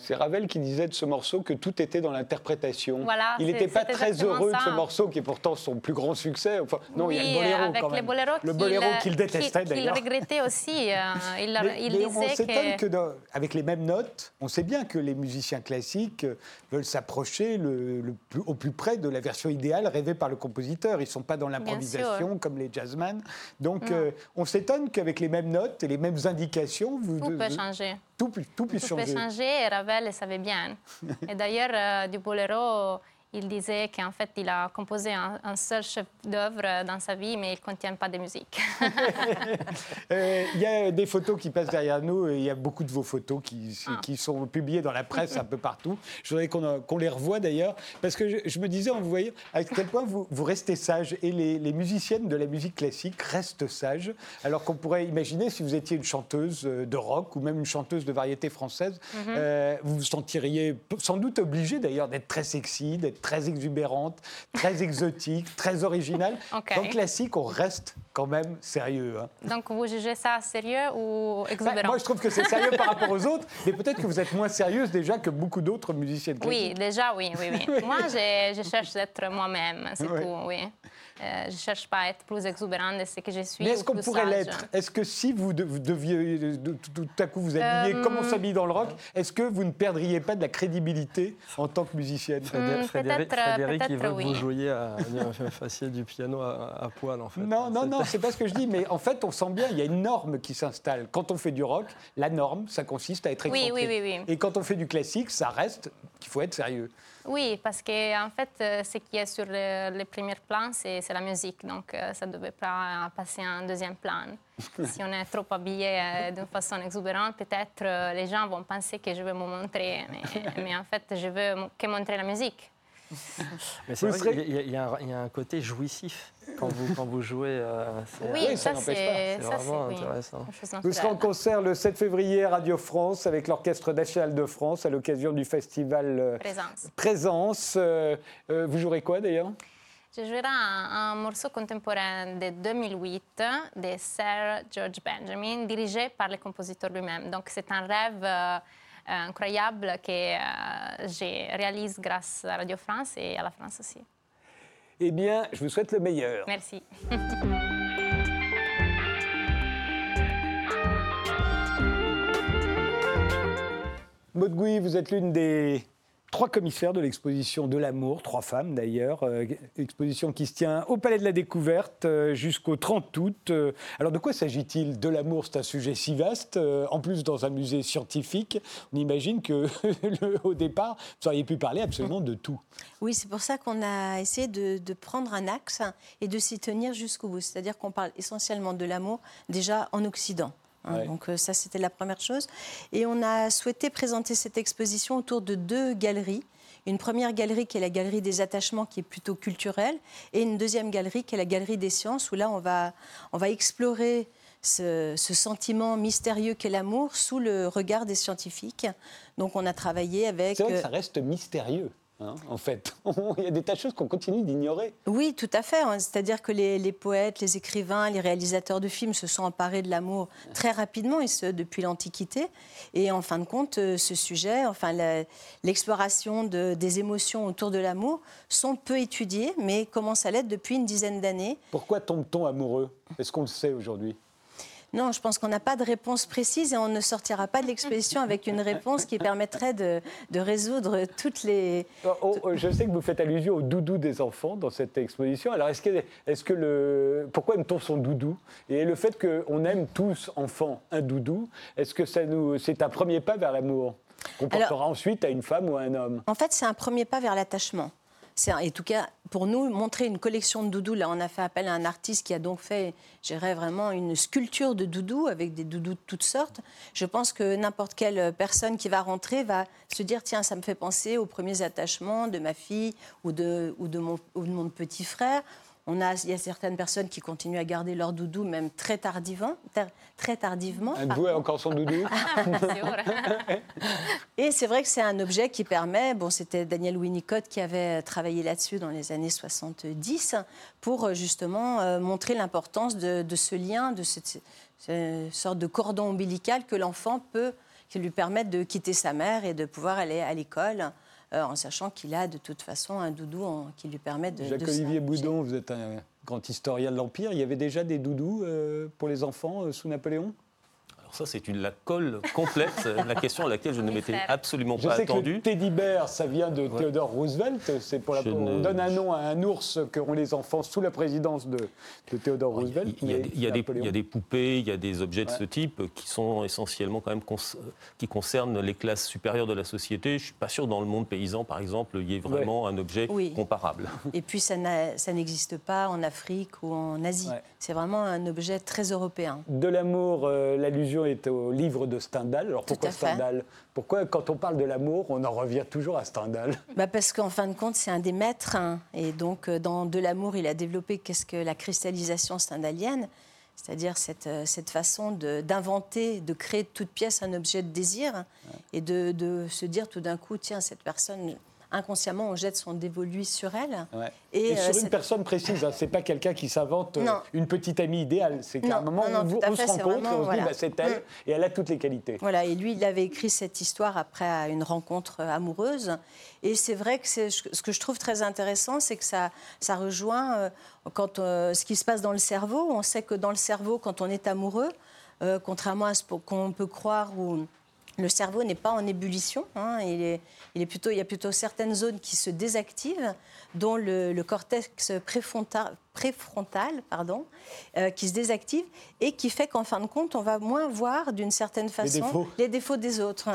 C'est Ravel qui disait de ce morceau que tout était dans l'interprétation. Voilà, il n'était pas très heureux de ce morceau, qui est pourtant son plus grand succès. Enfin, non, il y a le boléro quand même. le boléro qu'il détestait d'ailleurs. Qu'il regrettait aussi. Euh, il, il disait on s'étonne que, avec les mêmes notes, on sait bien que les musiciens classiques euh, veulent s'approcher le, au plus près de la version idéale rêvée par le compositeur. Ils ne sont pas dans l'improvisation comme les jazzmen. Donc euh, on s'étonne qu'avec les mêmes notes et les mêmes indications, vous, tout peut changer. Tout, tout, tout peut changer. Et Ravel le savait bien. Et d'ailleurs, euh, du Bolero, il disait qu'en fait, il a composé un, seul chef-d'œuvre dans sa vie, mais il ne contient pas de musique. Euh, il y a des photos qui passent derrière nous, et il y a beaucoup de vos photos qui, ah. qui sont publiées dans la presse un peu partout. Je voudrais qu'on les revoie d'ailleurs, parce que je, me disais en vous voyant à quel point vous, vous restez sage, et les, les, musiciennes de la musique classique restent sages, alors qu'on pourrait imaginer si vous étiez une chanteuse de rock ou même une chanteuse de variété française, mhm. euh, vous vous sentiriez sans doute obligée d'ailleurs d'être très sexy, d'être très exubérante, très exotique, très originale. Ok. Dans le classique, on reste quand même sérieux. hein. Donc vous jugez ça sérieux ou Bah, exubérant? moi, je trouve que c'est sérieux par rapport aux autres, mais peut-être que vous êtes moins sérieuse déjà que beaucoup d'autres musiciennes Oui, classiques. déjà, oui, oui, oui. Moi, je, je cherche d'être moi-même, c'est Oui. tout, oui. Euh, je ne cherche pas à être plus exubérante de ce que je suis. Mais est-ce qu'on pourrait l'être? Est-ce que si vous, de- vous deviez de- de- tout à coup vous habiller Euh, comme on s'habille dans le rock, est-ce que vous ne perdriez pas de la crédibilité en tant que musicienne? Hmm, Frédéric, peut-être, Frédéric, il veut que oui. vous jouiez à, à fassiez du piano à, à poil, en fait. Non, non, non, c'est pas ce que je dis, mais en fait, on sent bien, il y a une norme qui s'installe. Quand on fait du rock, la norme, ça consiste à être Oui, oui, oui, oui. Et quand on fait du classique, ça reste qu'il faut être sérieux. Oui, parce que en fait, euh, ce qui est sur le, le premier plan, c'est c'est la musique. Donc, euh, ça ne devait pas passer en deuxième plan. si on est trop habillé euh, d'une façon exubérante, peut-être euh, les gens vont penser que je veux me montrer. Mais, mais en fait, je veux que montrer la musique. Mais c'est vrai serez- qu'il y, a- il y a un- il y a un côté jouissif quand vous, quand vous jouez. euh, Oui, oui, ça ça, n'empêche c'est vraiment c'est- oui, intéressant. Vous serez en concert le 7 février à Radio France avec l'Orchestre national de France à l'occasion du festival euh, Présence. Présence. Euh, euh, vous jouerez quoi d'ailleurs? Je jouerai un, un morceau contemporain de 2008 de Sir George Benjamin, dirigé par le compositeur lui-même. Donc c'est un rêve euh, incroyable que euh, je réalise grâce à Radio France et à la France aussi. Eh bien, je vous souhaite le meilleur. Merci. Maud Gouy, vous êtes l'une des trois commissaires de l'exposition de l'amour, trois femmes d'ailleurs, euh, exposition qui se tient au Palais de la Découverte euh, jusqu'au 30 août. Euh, alors de quoi s'agit-il De l'amour, c'est un sujet si vaste, en plus dans un musée scientifique, on imagine que au départ, vous auriez pu parler absolument de tout. Oui, c'est pour ça qu'on a essayé de prendre un axe et de s'y tenir jusqu'au bout. C'est-à-dire qu'on parle essentiellement de l'amour déjà en Occident. Hein. Ouais. Donc euh, ça, c'était la première chose. Et on a souhaité présenter cette exposition autour de deux galeries. Une première galerie qui est la galerie des attachements, qui est plutôt culturelle, et une deuxième galerie qui est la galerie des sciences, où là, on va, on va explorer ce, ce sentiment mystérieux qu'est l'amour sous le regard des scientifiques. Donc on a travaillé avec... C'est vrai que euh, ça reste mystérieux, hein, en fait. Il y a des tas de choses qu'on continue d'ignorer. Oui, tout à fait. hein. C'est-à-dire que les, les poètes, les écrivains, les réalisateurs de films se sont emparés de l'amour très rapidement, et ce, depuis l'Antiquité. Et en fin de compte, euh, ce sujet, enfin, l'exploration de- des émotions autour de l'amour, sont peu étudiées, mais commencent à l'être depuis une dizaine d'années. Pourquoi tombe-t-on amoureux? Est-ce qu'on le sait aujourd'hui? Non, je pense qu'on n'a pas de réponse précise et on ne sortira pas de l'exposition avec une réponse qui permettrait de, de résoudre toutes les, Oh, oh, oh, je sais que vous faites allusion au doudou des enfants dans cette exposition. Alors, est-ce que, est que le, pourquoi aime-t-on son doudou? Et le fait qu'on aime tous, enfants, un doudou, est-ce que ça nous, c'est un premier pas vers l'amour? Qu'on Alors- portera ensuite à une femme ou à un homme? En fait, c'est un premier pas vers l'attachement. C'est, en tout cas, pour nous, montrer une collection de doudous, là, on a fait appel à un artiste qui a donc fait, je dirais, vraiment une sculpture de doudous avec des doudous de toutes sortes. Je pense que n'importe quelle personne qui va rentrer va se dire, tiens, ça me fait penser aux premiers attachements de ma fille ou de, ou de, mon, ou de mon petit frère. On a, il y a certaines personnes qui continuent à garder leur doudou même très tardivement. Très tardivement Un a encore son doudou. Et c'est vrai que c'est un objet qui permet, bon, c'était Daniel Winnicott qui avait travaillé là-dessus dans les années 70, pour euh, justement euh, montrer l'importance de, de ce lien, de cette, cette sorte de cordon ombilical que l'enfant peut, qui lui permettre de quitter sa mère et de pouvoir aller à l'école. Euh, en sachant qu'il a de toute façon un doudou en- qui lui permet de. Jacques-Olivier. Boudon, vous êtes un grand historien de l'Empire. Il y avait déjà des doudous euh, pour les enfants euh, sous Napoléon? Ça, c'est une la colle complète, la question à laquelle je ne m'étais absolument Je pas sais que attendu. le teddy bear, ça vient de Theodore Roosevelt. C'est pour la, on ne- donne un nom à un ours qu'ont les enfants sous la présidence de, de Theodore Roosevelt. il y, a, des- il y a des, Napoléon. il y a des poupées, il y a des objets de Ouais. ce type qui sont essentiellement quand même cons- qui concernent les classes supérieures de la société. Je suis pas sûr dans le monde paysan, par exemple, il y ait vraiment un objet Oui. comparable. Et puis ça, n'existe pas en Afrique ou en Asie. Ouais. C'est vraiment un objet très européen. De l'amour, euh, l'allusion est au livre de Stendhal. Alors pourquoi. Stendhal? Pourquoi, quand on parle de l'amour, on en revient toujours à Stendhal? Bah parce qu'en fin de compte, c'est un des maîtres. hein. Et donc, euh, dans De l'amour, il a développé qu'est-ce que la cristallisation stendhalienne, c'est-à-dire cette, euh, cette façon d'inventer, de, créer de toute pièce un objet de désir et de, de se dire tout d'un coup, tiens, cette personne inconsciemment, on jette son dévolu sur elle. Ouais. Et, euh, sur une personne précise, hein, c'est pas quelqu'un qui s'invente euh, une petite amie idéale. C'est qu'à un moment, non, non, on, fait, se rencontre et on se dit, bah, c'est elle, Mm. et elle a toutes les qualités. Voilà, et lui, il avait écrit cette histoire après une rencontre amoureuse. Et c'est vrai que ce que je trouve très intéressant, c'est que ça, ça rejoint euh, quand, ce qui se passe dans le cerveau. On sait que dans le cerveau, quand on est amoureux, contrairement à ce qu'on peut croire où le cerveau n'est pas en ébullition, hein, il, est, plutôt, il y a plutôt certaines zones qui se désactivent, dont le cortex préfrontal, préfrontal pardon, euh, qui se désactive et qui fait qu'en fin de compte, on va moins voir d'une certaine façon défauts. les défauts des autres.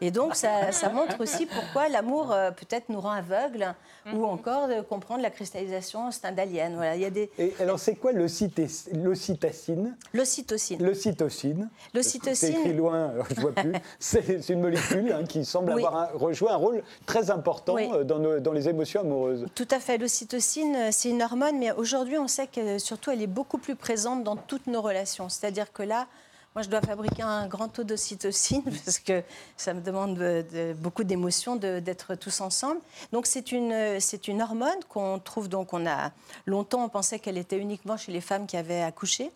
Et donc, ça, ça montre aussi pourquoi l'amour euh, peut-être nous rend aveugles ou encore de comprendre la cristallisation stendhalienne. Voilà, il y a des Et alors, c'est quoi l'ocyté- l'ocytocine l'ocytocine. L'ocytocine. C'est L'ocytocine, écrit loin, alors je vois plus. C'est une molécule hein, qui semble Oui. avoir un, rejoué un rôle très important Oui. euh, dans, nos- dans les émotions amoureuses. Tout à fait. L'ocytocine, euh, c'est une hormone, mais aujourd'hui, on sait que surtout, elle est beaucoup plus présente dans toutes nos relations. C'est-à-dire que là, moi, je dois fabriquer un grand taux d'ocytocine parce que ça me demande de- de- beaucoup d'émotions d'être tous ensemble. Donc, c'est une, c'est une hormone qu'on trouve. Donc, on a longtemps, on pensait qu'elle était uniquement chez les femmes qui avaient accouché.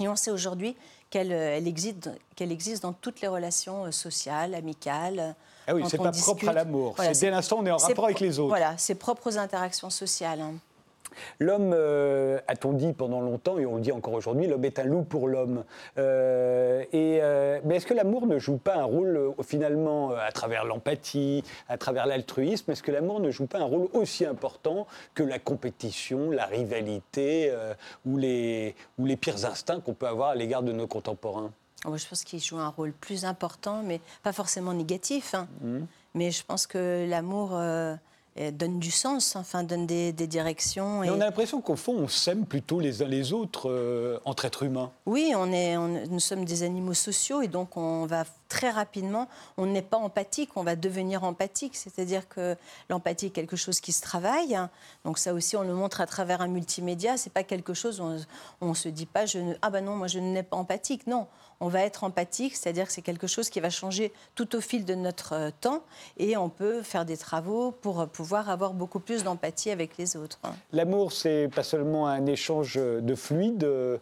Et on sait aujourd'hui qu'elle elle existe, qu'elle existe dans toutes les relations euh, sociales, amicales. Ah oui, c'est pas propre à l'amour. Voilà, c'est dès l'instant on est en c'est rapport avec les autres. Voilà, ses propres interactions sociales. hein. L'homme, euh, a-t-on dit pendant longtemps, et on le dit encore aujourd'hui, l'homme est un loup pour l'homme. Euh, et, euh, mais est-ce que l'amour ne joue pas un rôle, finalement, à travers l'empathie, à travers l'altruisme, est-ce que l'amour ne joue pas un rôle aussi important que la compétition, la rivalité ou, les, ou les pires instincts qu'on peut avoir à l'égard de nos contemporains? Oh, Je pense qu'il joue un rôle plus important, mais pas forcément négatif. hein. Mmh. Mais je pense que l'amour donne du sens, enfin donne des, des directions. Mais on a l'impression qu'au fond, on s'aime plutôt les uns les autres euh, entre êtres humains. Oui, on est, on- nous sommes des animaux sociaux et donc on va très rapidement, on n'est pas empathique, on va devenir empathique. C'est-à-dire que l'empathie est quelque chose qui se travaille. Donc ça aussi, on le montre à travers un multimédia. C'est pas quelque chose, on, on se dit pas, ne, ah ben non, moi je n'ai pas empathique. Non, on va être empathique, c'est-à-dire que c'est quelque chose qui va changer tout au fil de notre euh, temps et on peut faire des travaux pour euh, pouvoir avoir beaucoup plus d'empathie avec les autres. L'amour, c'est pas seulement un échange de fluides, euh,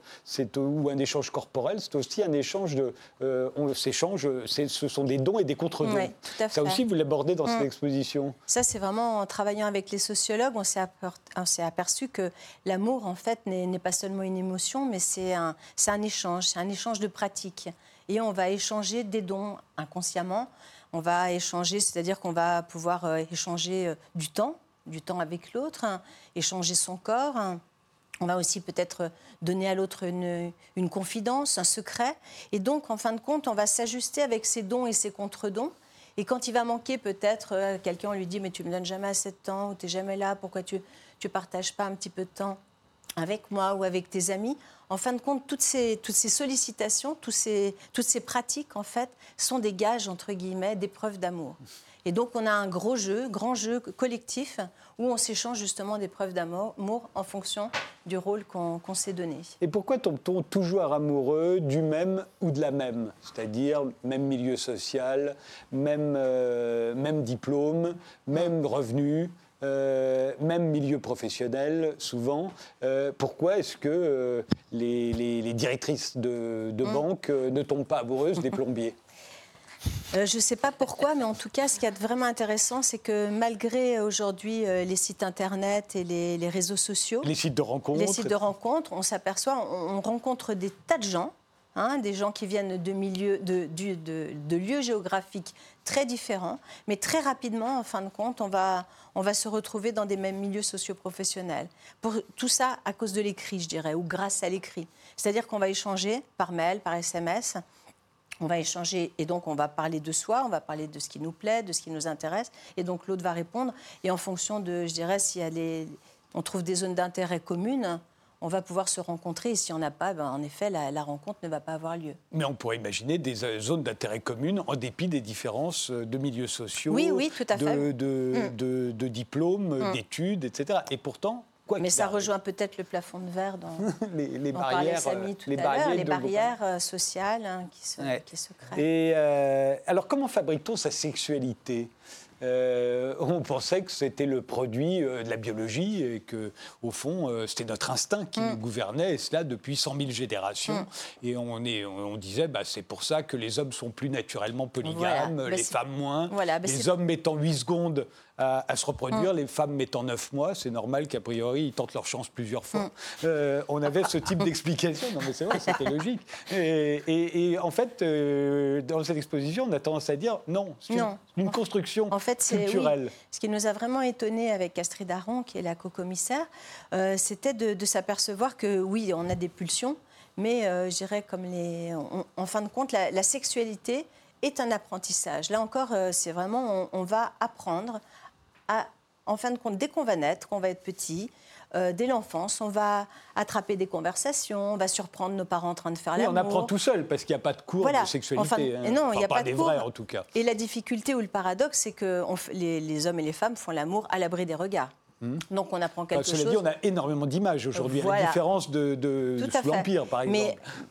ou un échange corporel, c'est aussi un échange de, on s'échange, ce sont des dons et des contre-dons. Ouais, tout à Ça aussi, vous l'abordez dans cette Mm. exposition. Ça, c'est vraiment en travaillant avec les sociologues, on s'est aperçu que l'amour, en fait, n'est pas seulement une émotion, mais c'est un, échange, c'est un échange de pratiques. Et on va échanger des dons inconsciemment. On va échanger, c'est-à-dire qu'on va pouvoir euh, échanger euh, du temps, du temps avec l'autre, hein, échanger son corps. On va aussi peut-être donner à l'autre une, confidence, un secret. Et donc, en fin de compte, on va s'ajuster avec ses dons et ses contre-dons. Et quand il va manquer peut-être, euh, quelqu'un lui dit, mais tu me donnes jamais assez de temps, ou tu n'es jamais là, pourquoi tu ne partages pas un petit peu de temps avec moi ou avec tes amis? En fin de compte, toutes ces, toutes sollicitations, tous ces, toutes ces pratiques, en fait, sont des gages, entre guillemets, d'épreuves d'amour. Et donc, on a un gros jeu, grand jeu collectif, où on s'échange justement des preuves d'amour amour en fonction du rôle qu'on s'est donné. Et pourquoi tombe-t-on toujours amoureux du même ou de la même? C'est-à-dire même milieu social, même, euh, même diplôme, même revenu, euh, même milieu professionnel, souvent. Euh, pourquoi est-ce que euh, les, les- les directrices de, de banque euh, ne tombent pas amoureuses des plombiers? Euh, je ne sais pas pourquoi, mais en tout cas, ce qui est vraiment intéressant, c'est que malgré euh, aujourd'hui euh, les sites internet et les, les réseaux sociaux, Les sites de rencontres les sites de rencontres, on s'aperçoit, on, on rencontre des tas de gens, hein, des gens qui viennent de milieux, de, du- de- de lieux géographiques très différents, mais très rapidement, en fin de compte, on va, on va se retrouver dans des mêmes milieux socio-professionnels. Pour tout ça à cause de l'écrit, je dirais, ou grâce à l'écrit. C'est-à-dire qu'on va échanger par mail, par SMS. On va échanger et donc on va parler de soi, on va parler de ce qui nous plaît, de ce qui nous intéresse, et donc l'autre va répondre. Et en fonction de, je dirais, si elle est, on trouve des zones d'intérêt communes, on va pouvoir se rencontrer. Et s'il n'y en a pas, ben, en effet, la, la rencontre ne va pas avoir lieu. Mais on pourrait imaginer des euh, zones d'intérêt communes en dépit des différences euh, de milieux sociaux, Oui, oui, tout à de, fait. de, Mm. de- de diplômes, Mm. d'études, etc. Et pourtant, quoi Mais ça arrive, rejoint peut-être le plafond de verre dont les, barrières, Samy tout les à l'heure, les de- barrières sociales hein, qui, se, Ouais. qui se créent. Et euh, alors, comment fabrique-t-on sa sexualité? Euh, on pensait que c'était le produit euh, de la biologie et que, au fond, c'était notre instinct qui Mm. nous gouvernait, et cela depuis 100 000 générations. Mm. Et on, est, on disait, bah, c'est pour ça que les hommes sont plus naturellement polygames, Voilà. Bah, les femmes moins. Voilà, bah, les hommes mettant 8 secondes à, à se reproduire, les femmes mettant 9 mois. C'est normal qu'a priori, ils tentent leur chance plusieurs fois. Mm. Euh, on avait ce type d'explication. Non, mais c'est vrai, c'était logique. Et, et- et en fait, euh, dans cette exposition, on a tendance à dire non, c'est une, construction En fait, c'est oui, culturelle. ce qui nous a vraiment étonné avec Astrid Aron, qui est la co-commissaire, euh, c'était de, de s'apercevoir que oui, on a des pulsions, mais euh, je dirais comme les, on- en fin de compte, la, la sexualité est un apprentissage. Là encore, euh, c'est vraiment, on, on va apprendre à, en fin de compte, dès qu'on va naître, qu'on va être petit. euh, dès l'enfance, on va attraper des conversations, on va surprendre nos parents en train de faire Oui, on l'amour. apprend tout seul parce qu'il n'y a pas de cours Voilà. de sexualité. Enfin, hein. non, il Enfin, y a pas de des cours. vrais en tout cas. Et la difficulté ou le paradoxe, c'est que on f- les, les hommes et les femmes font l'amour à l'abri des regards. Donc on apprend quelque Enfin, cela chose. dit, on a énormément d'images aujourd'hui, à la différence de, l'Empire, par exemple.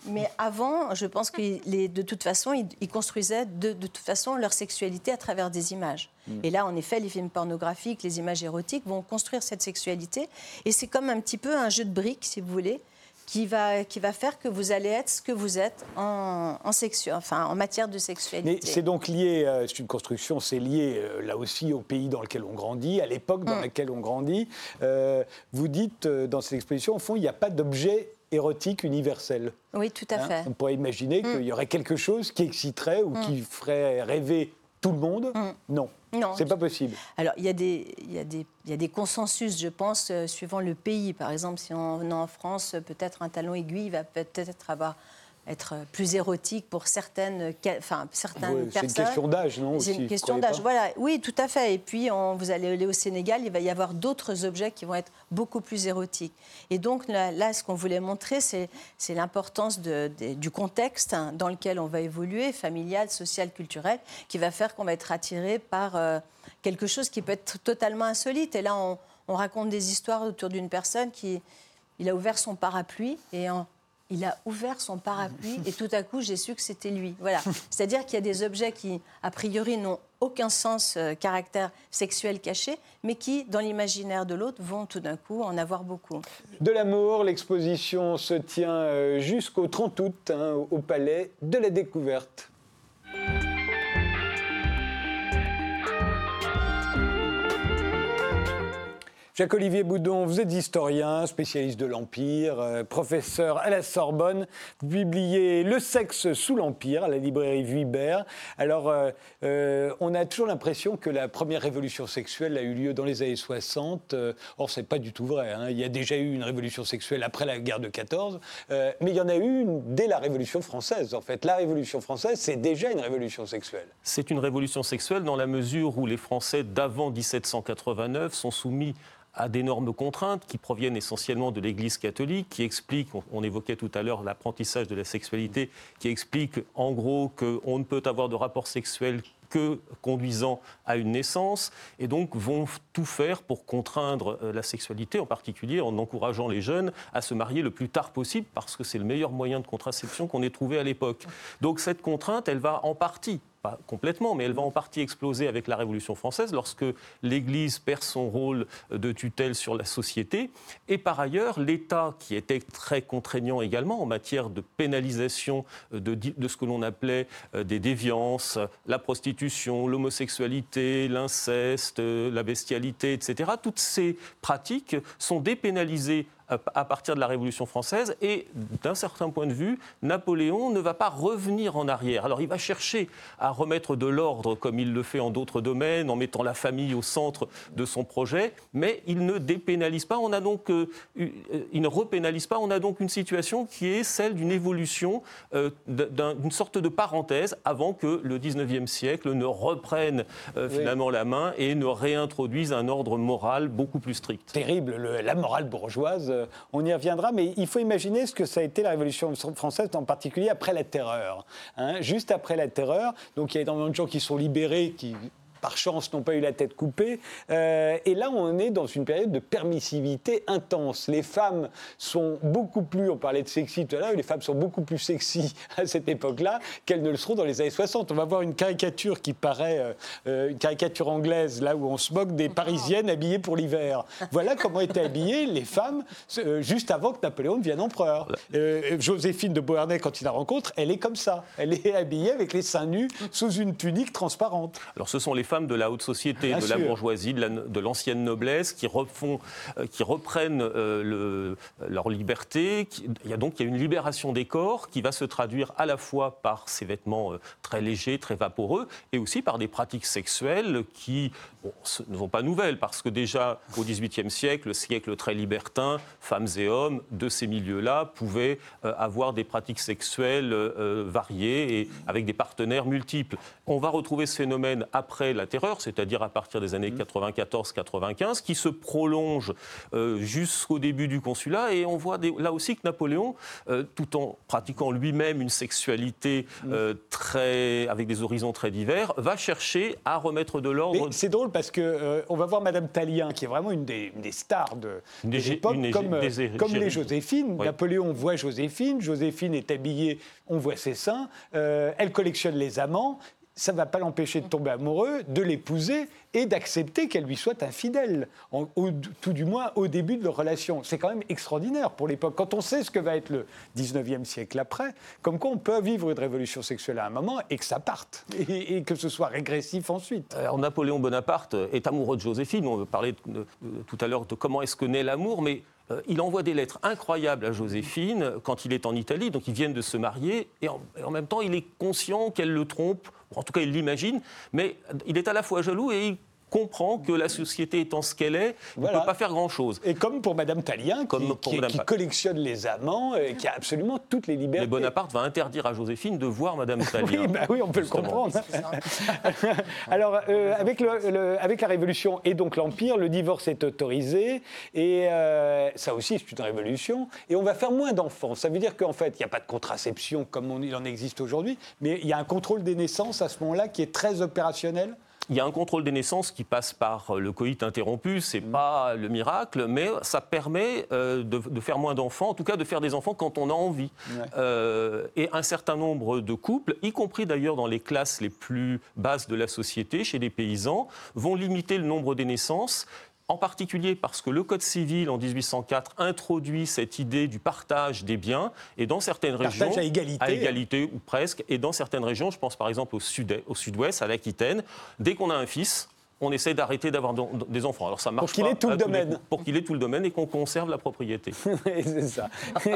mais, mais avant, je pense que les- de toute façon, ils, ils construisaient de, de toute façon leur sexualité à travers des images. Mmh. Et là, en effet, les films pornographiques, les images érotiques vont construire cette sexualité. Et c'est comme un petit peu un jeu de briques, si vous voulez, qui va, qui va faire que vous allez être ce que vous êtes en, en, sexu- enfin, en matière de Mais sexualité. c'est donc lié, euh, c'est une construction, c'est lié euh, là aussi au pays dans lequel on grandit, à l'époque Mm. dans laquelle on grandit. Euh, vous dites dans cette exposition, au fond, il n'y a pas d'objet érotique universel. Oui, tout à hein. fait. On pourrait imaginer qu'il y aurait quelque chose qui exciterait ou qui ferait rêver tout le monde? Non, Mm. Non, c'est pas possible. Alors, il y, a des, il, y y a des consensus, je pense, euh, suivant le pays. Par exemple, si on est en France, peut-être un talon aiguille va peut-être avoir être plus érotique pour certaines, enfin, certaines Ouais, c'est personnes. une question d'âge, non C'est une question d'âge, voilà. Oui, tout à fait. Et puis, on- vous allez aller au Sénégal, il va y avoir d'autres objets qui vont être beaucoup plus érotiques. Et donc, là, là, ce qu'on voulait montrer, c'est l'importance du contexte hein, dans lequel on va évoluer, familial, social, culturel, qui va faire qu'on va être attiré par euh, quelque chose qui peut être totalement insolite. Et là, on, on raconte des histoires autour d'une personne qui il a ouvert son parapluie et en- il a ouvert son parapluie et tout à coup j'ai su que c'était lui. Voilà. C'est-à-dire qu'il y a des objets qui a priori n'ont aucun sens, euh, caractère sexuel caché, mais qui dans l'imaginaire de l'autre vont tout d'un coup en avoir beaucoup. De l'amour, l'exposition se tient euh, jusqu'au 30 août hein, au Palais de la Découverte. Jacques-Olivier Boudon, vous êtes historien, spécialiste de l'Empire, euh, professeur à la Sorbonne. Vous publiez Le sexe sous l'Empire à la librairie Vuibert. Alors, euh, euh, on a toujours l'impression que la première révolution sexuelle a eu lieu dans les années 60. Euh, or, ce n'est pas du tout vrai. hein. Il y a déjà eu une révolution sexuelle après la guerre de 14, euh, mais il y en a eu une dès la Révolution française. En fait, la Révolution française, c'est déjà une révolution sexuelle. C'est une révolution sexuelle dans la mesure où les Français d'avant 1789 sont soumis à d'énormes contraintes qui proviennent essentiellement de l'Église catholique, qui expliquent, on, on évoquait tout à l'heure l'apprentissage de la sexualité, qui explique en gros qu'on ne peut avoir de rapport sexuel que conduisant à une naissance, et donc vont tout faire pour contraindre euh, la sexualité, en particulier en encourageant les jeunes à se marier le plus tard possible, parce que c'est le meilleur moyen de contraception qu'on ait trouvé à l'époque. Donc cette contrainte, elle va en partie pas complètement, mais elle va en partie exploser avec la Révolution française lorsque l'Église perd son rôle de tutelle sur la société. Et par ailleurs, l'État, qui était très contraignant également en matière de pénalisation de, de ce que l'on appelait euh, des déviances, la prostitution, l'homosexualité, l'inceste, euh, la bestialité, etc., toutes ces pratiques sont dépénalisées à partir de la Révolution française et d'un certain point de vue, Napoléon ne va pas revenir en arrière. Alors il va chercher à remettre de l'ordre comme il le fait en d'autres domaines, en mettant la famille au centre de son projet, mais il ne dépénalise pas. On a donc, euh, eu- euh, il ne repénalise pas. On a donc une situation qui est celle d'une évolution, euh, d'un- d'une sorte de parenthèse avant que le 19e siècle ne reprenne euh, Oui. finalement la main et ne réintroduise un ordre moral beaucoup plus strict. terrible, le- la morale bourgeoise, euh, on y reviendra, mais il faut imaginer ce que ça a été la Révolution française, en particulier après la Terreur. hein. Juste après la Terreur, donc il y a énormément de gens qui sont libérés, qui par chance, n'ont pas eu la tête coupée. Euh, et là, on est dans une période de permissivité intense. Les femmes sont beaucoup plus, on parlait de sexy tout à l'heure, les femmes sont beaucoup plus sexy à cette époque-là qu'elles ne le seront dans les années 60. On va voir une caricature qui paraît, euh, euh, une caricature anglaise, là où on se moque des Parisiennes habillées pour l'hiver. Voilà comment étaient habillées les femmes juste avant que Napoléon devienne empereur. Joséphine de Beauharnais, quand il la rencontre, elle est comme ça. Elle est habillée avec les seins nus sous une tunique transparente. Alors ce sont les femmes de la haute société, de la bourgeoisie, de l'ancienne noblesse qui, refont, euh, qui reprennent euh, le, leur liberté. il y a donc il y a une libération des corps qui va se traduire à la fois par ces vêtements euh, très légers, très vaporeux, et aussi par des pratiques sexuelles qui ne sont pas nouvelles, parce que déjà au XVIIIe siècle, le siècle très libertin, femmes et hommes de ces milieux-là pouvaient avoir des pratiques sexuelles variées et avec des partenaires multiples. On va retrouver ce phénomène après la terreur, c'est-à-dire à partir des années 94-95, mmh. qui se prolonge euh, jusqu'au début du consulat. Et on voit là aussi que Napoléon, euh, tout en pratiquant lui-même une sexualité mmh. euh, très, avec des horizons très divers, va chercher à remettre de l'ordre. C'est drôle parce que on va voir Madame Talien, qui est vraiment une des, stars de, l'époque, comme, comme les Joséphine. Napoléon voit Joséphine, Joséphine est habillée, on voit ses seins, elle collectionne les amants ça ne va pas l'empêcher de tomber amoureux, de l'épouser et d'accepter qu'elle lui soit infidèle, tout du moins au début de leur relation. C'est quand même extraordinaire pour l'époque. Quand on sait ce que va être le 19e siècle après, comme quoi on peut vivre une révolution sexuelle à un moment et que ça parte, et, que ce soit régressif ensuite. Alors Napoléon Bonaparte est amoureux de Joséphine, on parlait tout à l'heure de comment est-ce que naît l'amour, mais euh, il envoie des lettres incroyables à Joséphine quand il est en Italie, donc ils viennent de se marier, et en même temps il est conscient qu'elle le trompe en tout cas il l'imagine, mais il est à la fois jaloux et il comprend que la société étant ce qu'elle est, il ne peut pas faire grand-chose. Et comme pour Madame Talien, qui, qui, collectionne les amants, et qui a absolument toutes les libertés. Mais Bonaparte va interdire à Joséphine de voir Madame Talien. oui, bah oui, on peut le comprendre. Alors, euh, avec, le, avec la Révolution et donc l'Empire, le divorce est autorisé, et euh, ça aussi c'est une révolution, et on va faire moins d'enfants. Ça veut dire qu'en fait, il n'y a pas de contraception comme on, il en existe aujourd'hui, mais il y a un contrôle des naissances à ce moment-là qui est très opérationnel il y a un contrôle des naissances qui passe par le coït interrompu, c'est n'est mm. pas le miracle, mais ça permet euh, de, faire moins d'enfants, en tout cas de faire des enfants quand on a envie. Euh, et un certain nombre de couples, y compris d'ailleurs dans les classes les plus basses de la société, chez les paysans, vont limiter le nombre des naissances en particulier parce que le Code civil en 1804 introduit cette idée du partage des biens et dans certaines régions à égalité, à égalité ou presque et dans certaines régions, je pense par exemple au sud au sud-ouest à l'Aquitaine, dès qu'on a un fils, on essaie d'arrêter d'avoir des enfants. Alors ça marche pour qu'il ait tout le domaine. pour qu'il ait tout le domaine et qu'on conserve la propriété. c'est ça.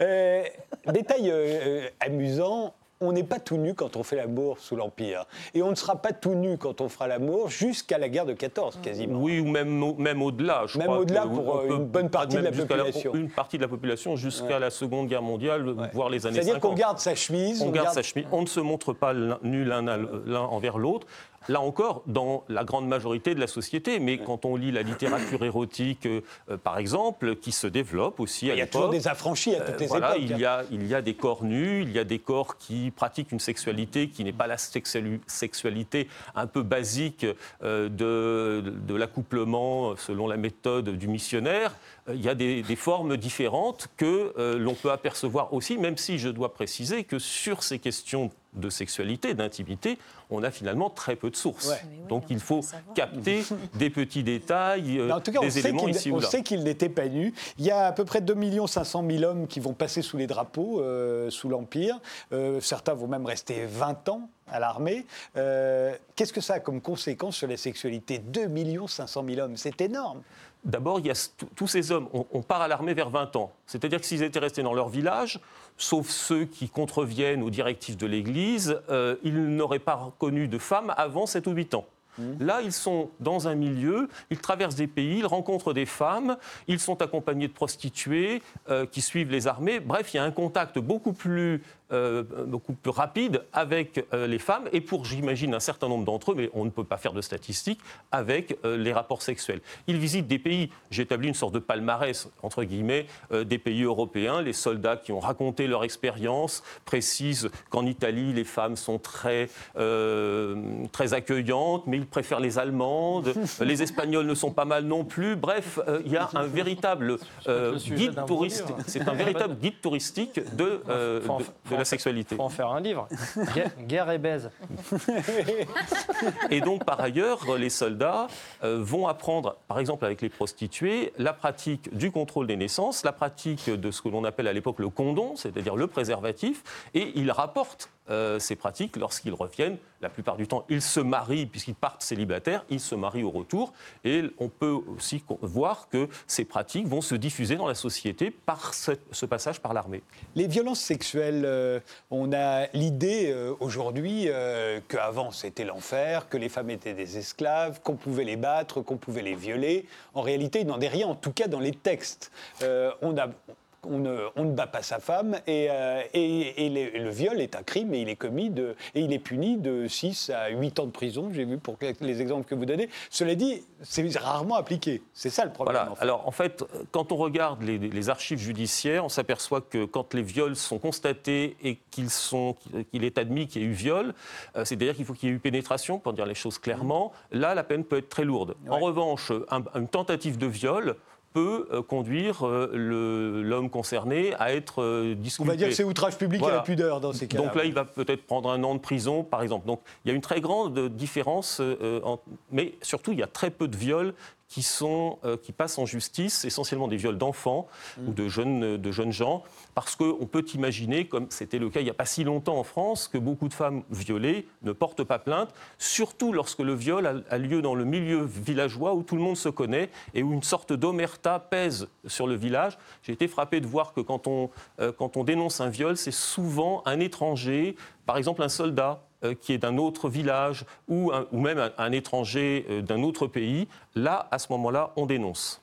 euh, détail euh, euh, amusant, on n'est pas tout nu quand on fait l'amour sous l'Empire. Et on ne sera pas tout nu quand on fera l'amour jusqu'à la guerre de 14, quasiment. Oui, ou même, même au-delà. même au-delà pour euh, une bonne partie de la population. une partie de la population jusqu'à la Seconde Guerre mondiale, voire les années 50. C'est-à-dire qu'on garde sa chemise. On, garde, sa chemise. On ne se montre pas nu l'un envers l'autre là encore, dans la grande majorité de la société. Mais quand on lit la littérature érotique, euh, par exemple, qui se développe aussi à Il y a toujours des affranchis à toutes les voilà, époques. Il y, a, il y a des corps nus, il y a des corps qui pratiquent une sexualité qui n'est pas la sexualité un peu basique euh, de, de l'accouplement selon la méthode du missionnaire. Euh, il y a des, formes différentes que l'on peut apercevoir aussi, même si je dois préciser que sur ces questions de sexualité, d'intimité, on a finalement très peu de sources. Donc il faut capter des petits détails, euh, en tout cas, des éléments ici ou là. On sait qu'il n'était pas nu. Il y a à peu près 2 500 000 hommes qui vont passer sous les drapeaux, euh, sous l'Empire. Euh, certains vont même rester 20 ans à l'armée. Qu'est-ce que ça a comme conséquence sur la sexualité? 2 500 000 hommes, c'est énorme. D'abord, tous ces hommes, on, part à l'armée vers 20 ans. C'est-à-dire que s'ils étaient restés dans leur village, sauf ceux qui contreviennent aux directives de l'Église, euh, ils n'auraient pas connu de femmes avant 7 ou 8 ans. Mmh. Là, ils sont dans un milieu, ils traversent des pays, ils rencontrent des femmes, ils sont accompagnés de prostituées euh, qui suivent les armées. Bref, il y a un contact beaucoup plus euh, beaucoup plus rapide avec euh, les femmes et pour, j'imagine, un certain nombre d'entre eux, mais on ne peut pas faire de statistiques, avec euh, les rapports sexuels. Ils visitent des pays, j'ai établi une sorte de palmarès, entre guillemets, des pays européens. Les soldats qui ont raconté leur expérience précisent qu'en Italie, les femmes sont très, très accueillantes, mais ils préfèrent les Allemandes. les Espagnols ne sont pas mal non plus. Bref, il y a un véritable guide touristique. C'est un véritable guide touristique de, de la sexualité. Faut en faire un livre. Guerre, et baise. et donc, par ailleurs, les soldats euh, vont apprendre, par exemple avec les prostituées, la pratique du contrôle des naissances, la pratique de ce que l'on appelle à l'époque le condom, c'est-à-dire le préservatif, et ils rapportent euh, ces pratiques lorsqu'ils reviennent. La plupart du temps, ils se marient, puisqu'ils partent célibataires, ils se marient au retour. Et on peut aussi voir que ces pratiques vont se diffuser dans la société par ce, passage par l'armée. Les violences sexuelles, euh, on a l'idée euh, aujourd'hui qu'avant c'était l'enfer, que les femmes étaient des esclaves, qu'on pouvait les battre, qu'on pouvait les violer. En réalité, il n'en est rien, en tout cas dans les textes. On ne, bat pas sa femme et, euh, le, viol est un crime et il est commis de, et il est puni de 6 à 8 ans de prison, j'ai vu pour les exemples que vous donnez. Cela dit, c'est rarement appliqué. C'est ça le problème. Voilà. Alors en fait, quand on regarde les, archives judiciaires, on s'aperçoit que quand les viols sont constatés et qu'il est admis qu'il y a eu viol, euh, c'est-à-dire qu'il faut qu'il y ait eu pénétration, pour dire les choses clairement, là la peine peut être très lourde. En revanche, une tentative de viol, peut euh, conduire euh, l'homme concerné à être disculpé. On va dire que c'est outrage public et la pudeur dans ces cas-là. Donc là, il va peut-être prendre un an de prison, par exemple. Donc il y a une très grande différence, euh, mais surtout, il y a très peu de viols qui, sont, euh, qui passent en justice, essentiellement des viols d'enfants mm. ou de jeunes, de jeunes gens, parce qu'on peut imaginer, comme c'était le cas il n'y a pas si longtemps en France, que beaucoup de femmes violées ne portent pas plainte, surtout lorsque le viol a, lieu dans le milieu villageois où tout le monde se connaît et où une sorte d'omerta pèse sur le village. J'ai été frappé de voir que quand on, euh, quand on dénonce un viol, c'est souvent un étranger, par exemple un soldat euh, qui est d'un autre village ou, ou même un étranger euh, d'un autre pays, là, à ce moment-là, on dénonce.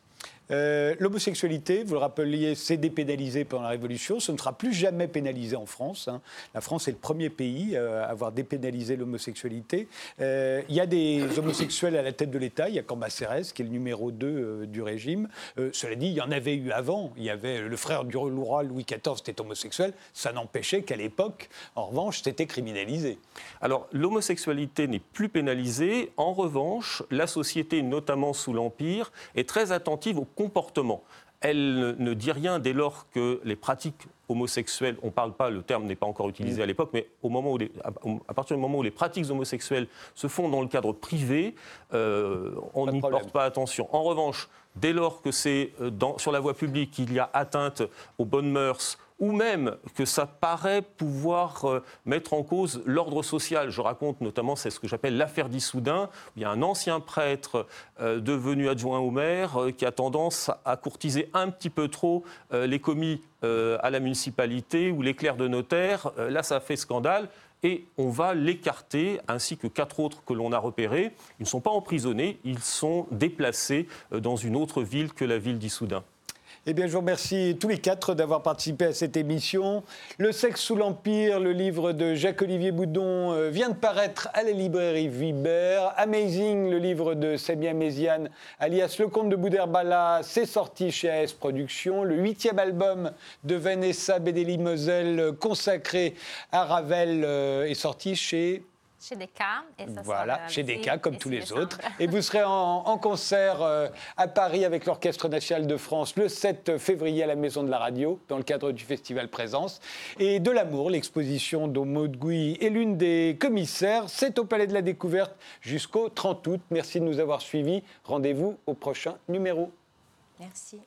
Euh, l'homosexualité, vous le rappeliez, c'est dépénalisé pendant la Révolution. Ce ne sera plus jamais pénalisé en France. Hein. La France est le premier pays euh, à avoir dépénalisé l'homosexualité. Euh, il y a des homosexuels à la tête de l'État. Il y a Cambacérès, qui est le numéro 2 du régime. cela dit, il y en avait eu avant. Il y avait le frère du roi Louis XIV était homosexuel. Ça n'empêchait qu'à l'époque, en revanche, c'était criminalisé. Alors, l'homosexualité n'est plus pénalisée. En revanche, la société, notamment sous l'Empire, est très attentive au comportement. Elle ne dit rien dès lors que les pratiques homosexuelles, on ne parle pas, le terme n'est pas encore utilisé à l'époque, mais au moment où à partir du moment où les pratiques homosexuelles se font dans le cadre privé, euh, on n'y porte pas attention. En revanche, dès lors que c'est euh, sur la voie publique qu'il y a atteinte aux bonnes mœurs, ou même que ça paraît pouvoir euh, mettre en cause l'ordre social. Je raconte notamment, c'est ce que j'appelle l'affaire d'Issoudun. Il y a un ancien prêtre euh, devenu adjoint au maire euh, qui a tendance à courtiser un petit peu trop les commis à la municipalité ou les clercs de notaire. là, ça fait scandale et on va l'écarter, ainsi que quatre autres que l'on a repérés. Ils ne sont pas emprisonnés, ils sont déplacés dans une autre ville que la ville d'Issoudun. Eh bien, je vous remercie tous les quatre d'avoir participé à cette émission. Le sexe sous l'Empire, le livre de Jacques-Olivier Boudon, euh, vient de paraître à la librairie Vibert. Amazing, le livre de Samia Méziane, alias Le Comte de Boudherbala, c'est sorti chez AS Productions. Le huitième album de Vanessa Bedeli-Moselle, consacré à Ravel, euh, est sorti chez chez Descartes. Et ça voilà, chez Descartes, comme tous les autres. Et vous serez en, concert euh, à Paris avec l'Orchestre national de France le 7 février à la Maison de la Radio, dans le cadre du festival Présence. Et de l'amour, l'exposition dont Maud Gouy est l'une des commissaires, c'est au Palais de la Découverte jusqu'au 30 août. Merci de nous avoir suivis. Rendez-vous au prochain numéro. Merci.